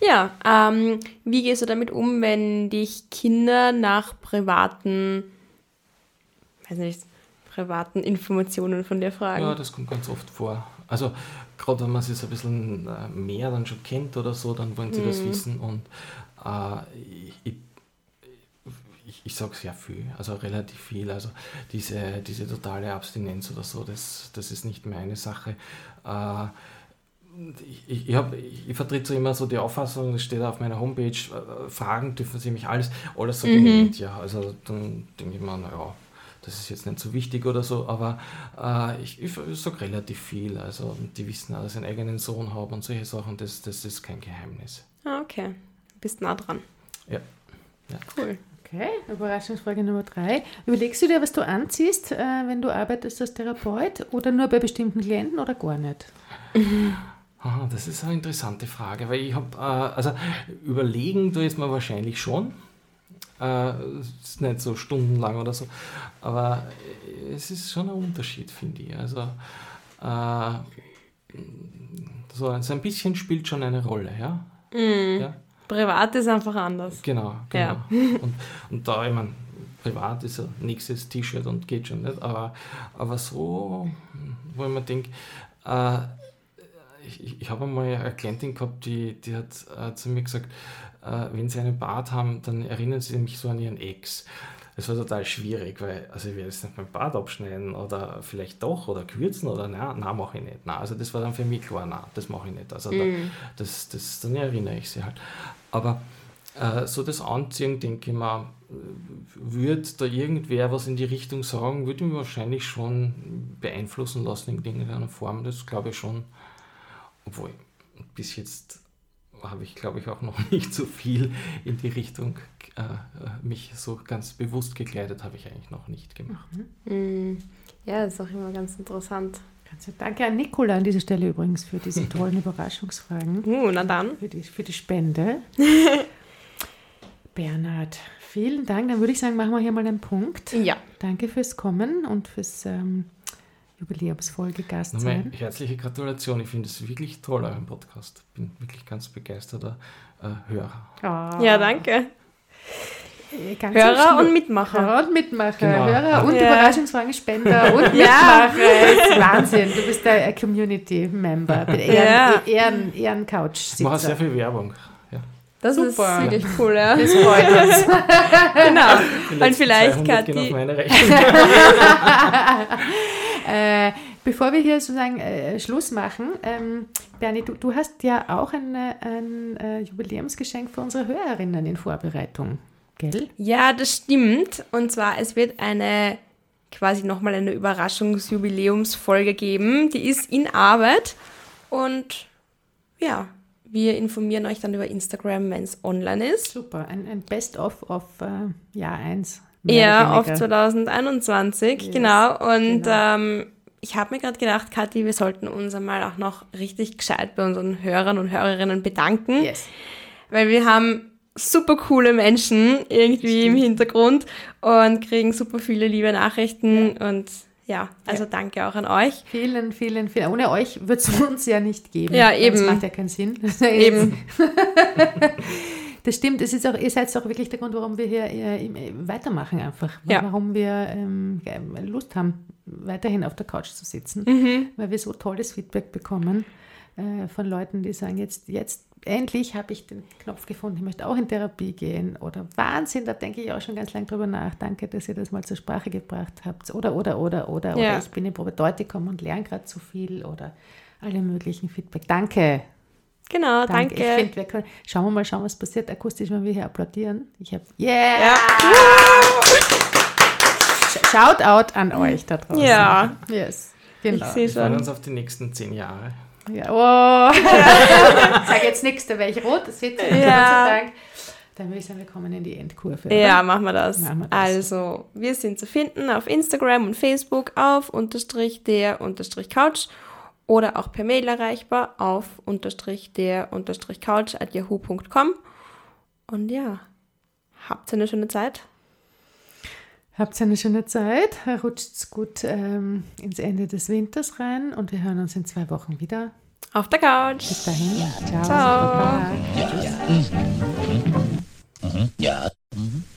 Ja, ähm, wie gehst du damit um, wenn dich Kinder nach privaten, weiß nicht, privaten Informationen von dir fragen? Ja, das kommt ganz oft vor. Also gerade wenn man sich so ein bisschen äh, mehr dann schon kennt oder so, dann wollen sie das wissen und äh, ich, ich, ich sage sehr viel, also relativ viel. Also diese, diese totale Abstinenz oder so, das, das ist nicht meine Sache. Äh, ich, ich, ich, hab, ich, ich vertrete so immer so die Auffassung, das steht auf meiner Homepage, äh, fragen dürfen sie mich alles, alles sage ich nicht. Ja, also dann denke ich mir, naja, das ist jetzt nicht so wichtig oder so, aber äh, ich, ich, sage relativ viel. Also die wissen auch, dass ich einen eigenen Sohn habe und solche Sachen, das, das ist kein Geheimnis. Ah, okay. Bist nah dran. Ja. Cool. Okay, Überraschungsfrage Nummer drei. Überlegst du dir, was du anziehst, äh, wenn du arbeitest als Therapeut oder nur bei bestimmten Klienten oder gar nicht? Aha, das ist eine interessante Frage, weil ich habe, äh, also überlegen tue es mir wahrscheinlich schon. Äh, es ist nicht so stundenlang oder so, aber es ist schon ein Unterschied, finde ich. Also äh, so, so ein bisschen spielt schon eine Rolle, ja. ja? Privat ist einfach anders. Genau, genau. Ja. Und, und da, ich meine, privat ist ja nächstes T-Shirt und geht schon nicht, aber, aber so, wo ich mir denke, äh, ich, ich- habe einmal eine Klientin gehabt, die, die hat äh, zu mir gesagt, äh, wenn sie einen Bart haben, dann erinnern sie mich so an ihren Ex. Das war total schwierig, weil also ich werde jetzt nicht mein Bart abschneiden oder vielleicht doch oder kürzen oder na, na mache ich nicht. Na, also das war dann für mich klar, na, das mache ich nicht. Also da, das, das, dann erinnere ich sie halt. Aber äh, so das Anziehen, denke ich mal, würde da irgendwer was in die Richtung sagen, würde mich wahrscheinlich schon beeinflussen lassen in irgendeiner Form. Das glaube ich schon. Obwohl, bis jetzt habe ich, glaube ich, auch noch nicht so viel in die Richtung äh, mich so ganz bewusst gekleidet, habe ich eigentlich noch nicht gemacht. Mm, Ja, das ist auch immer ganz interessant. Ganz Danke an Nicola an dieser Stelle übrigens für diese tollen Überraschungsfragen, Uh, na dann. für die, für die Spende. Bernhard, vielen Dank. Dann würde ich sagen, machen wir hier mal einen Punkt. Ja. Danke fürs Kommen und fürs ähm, Jubiläumsfolge Gast sein. herzliche Gratulation. Ich finde es wirklich toll, euren Podcast. Bin wirklich ganz begeisterter äh, Hörer. Ah, Ja, danke. äh, ganz Hörer und Mitmacher. Hörer und Mitmacher. Genau. Hörer und Ja. Überraschungsfragen, Spender und Ja. Mitmacher. Ist Wahnsinn. Du bist der äh, Community-Member. Ja. Ehren, Ehren, Ehren-Couch. Ich mache sehr viel Werbung. Ja. Das Super. ist wirklich cool, ja. Das freut uns. genau. Und vielleicht, 200 gehen auf Kathi, meine Rechnung. Äh, bevor wir hier sozusagen äh, Schluss machen, ähm, Bernie, du, du hast ja auch ein, äh, ein äh, Jubiläumsgeschenk für unsere Hörerinnen in Vorbereitung, gell? Ja, das stimmt. Und zwar, es wird eine quasi nochmal eine Überraschungsjubiläumsfolge geben. Die ist in Arbeit. Und ja, wir informieren euch dann über Instagram, wenn es online ist. Super, ein, ein Best-of auf äh, Jahr 1. Ja, auf 2021, Yes, genau. Und genau. Ähm, ich habe mir gerade gedacht, Kathi, wir sollten uns einmal auch noch richtig gescheit bei unseren Hörern und Hörerinnen bedanken. Yes. Weil wir haben super coole Menschen irgendwie im Hintergrund und kriegen super viele liebe Nachrichten und ja, also danke auch an euch. Vielen, vielen, vielen. Ohne euch wird es uns ja nicht geben. Ja, eben. Das macht ja keinen Sinn. Eben. Das stimmt, es ist auch, ihr seid auch wirklich der Grund, warum wir hier äh, äh, weitermachen einfach. Ja. Warum wir ähm, Lust haben, weiterhin auf der Couch zu sitzen, Mhm. weil wir so tolles Feedback bekommen äh, von Leuten, die sagen, jetzt, jetzt endlich habe ich den Knopf gefunden, ich möchte auch in Therapie gehen. Oder Wahnsinn, da denke ich auch schon ganz lange drüber nach. Danke, dass ihr das mal zur Sprache gebracht habt. Oder, oder, oder, oder. Ja. Oder ich bin in Probedeutikum und lerne gerade zu viel. Oder alle möglichen Feedback. Danke. Genau, Danke. danke. Ich find, wir können, schauen wir mal, schauen, was passiert akustisch, wenn wir hier applaudieren. Ich habe, yeah! ja. Shoutout an euch da draußen. Ja. Yes. Ich Genau. sehe Wir freuen schon. uns auf die nächsten zehn Jahre. Ja. Oh. Sag jetzt nichts, da wäre ich rot, das seht ihr, Ja. Dank. Dann würde ich sagen, wir kommen in die Endkurve. Ja, machen wir das. Machen wir das. Also, wir sind zu finden auf Instagram und Facebook auf unterstrich der unterstrich Couch oder auch per Mail erreichbar auf unterstrich der unterstrich couch at yahoo.com. Und ja, habt eine schöne Zeit. Habt eine schöne Zeit, rutscht's gut ähm, ins Ende des Winters rein und wir hören uns in zwei Wochen wieder. Auf der Couch. Bis dahin. Ja. Ciao. Ciao. Ja. Ja. Mhm. Mhm. Mhm. mhm.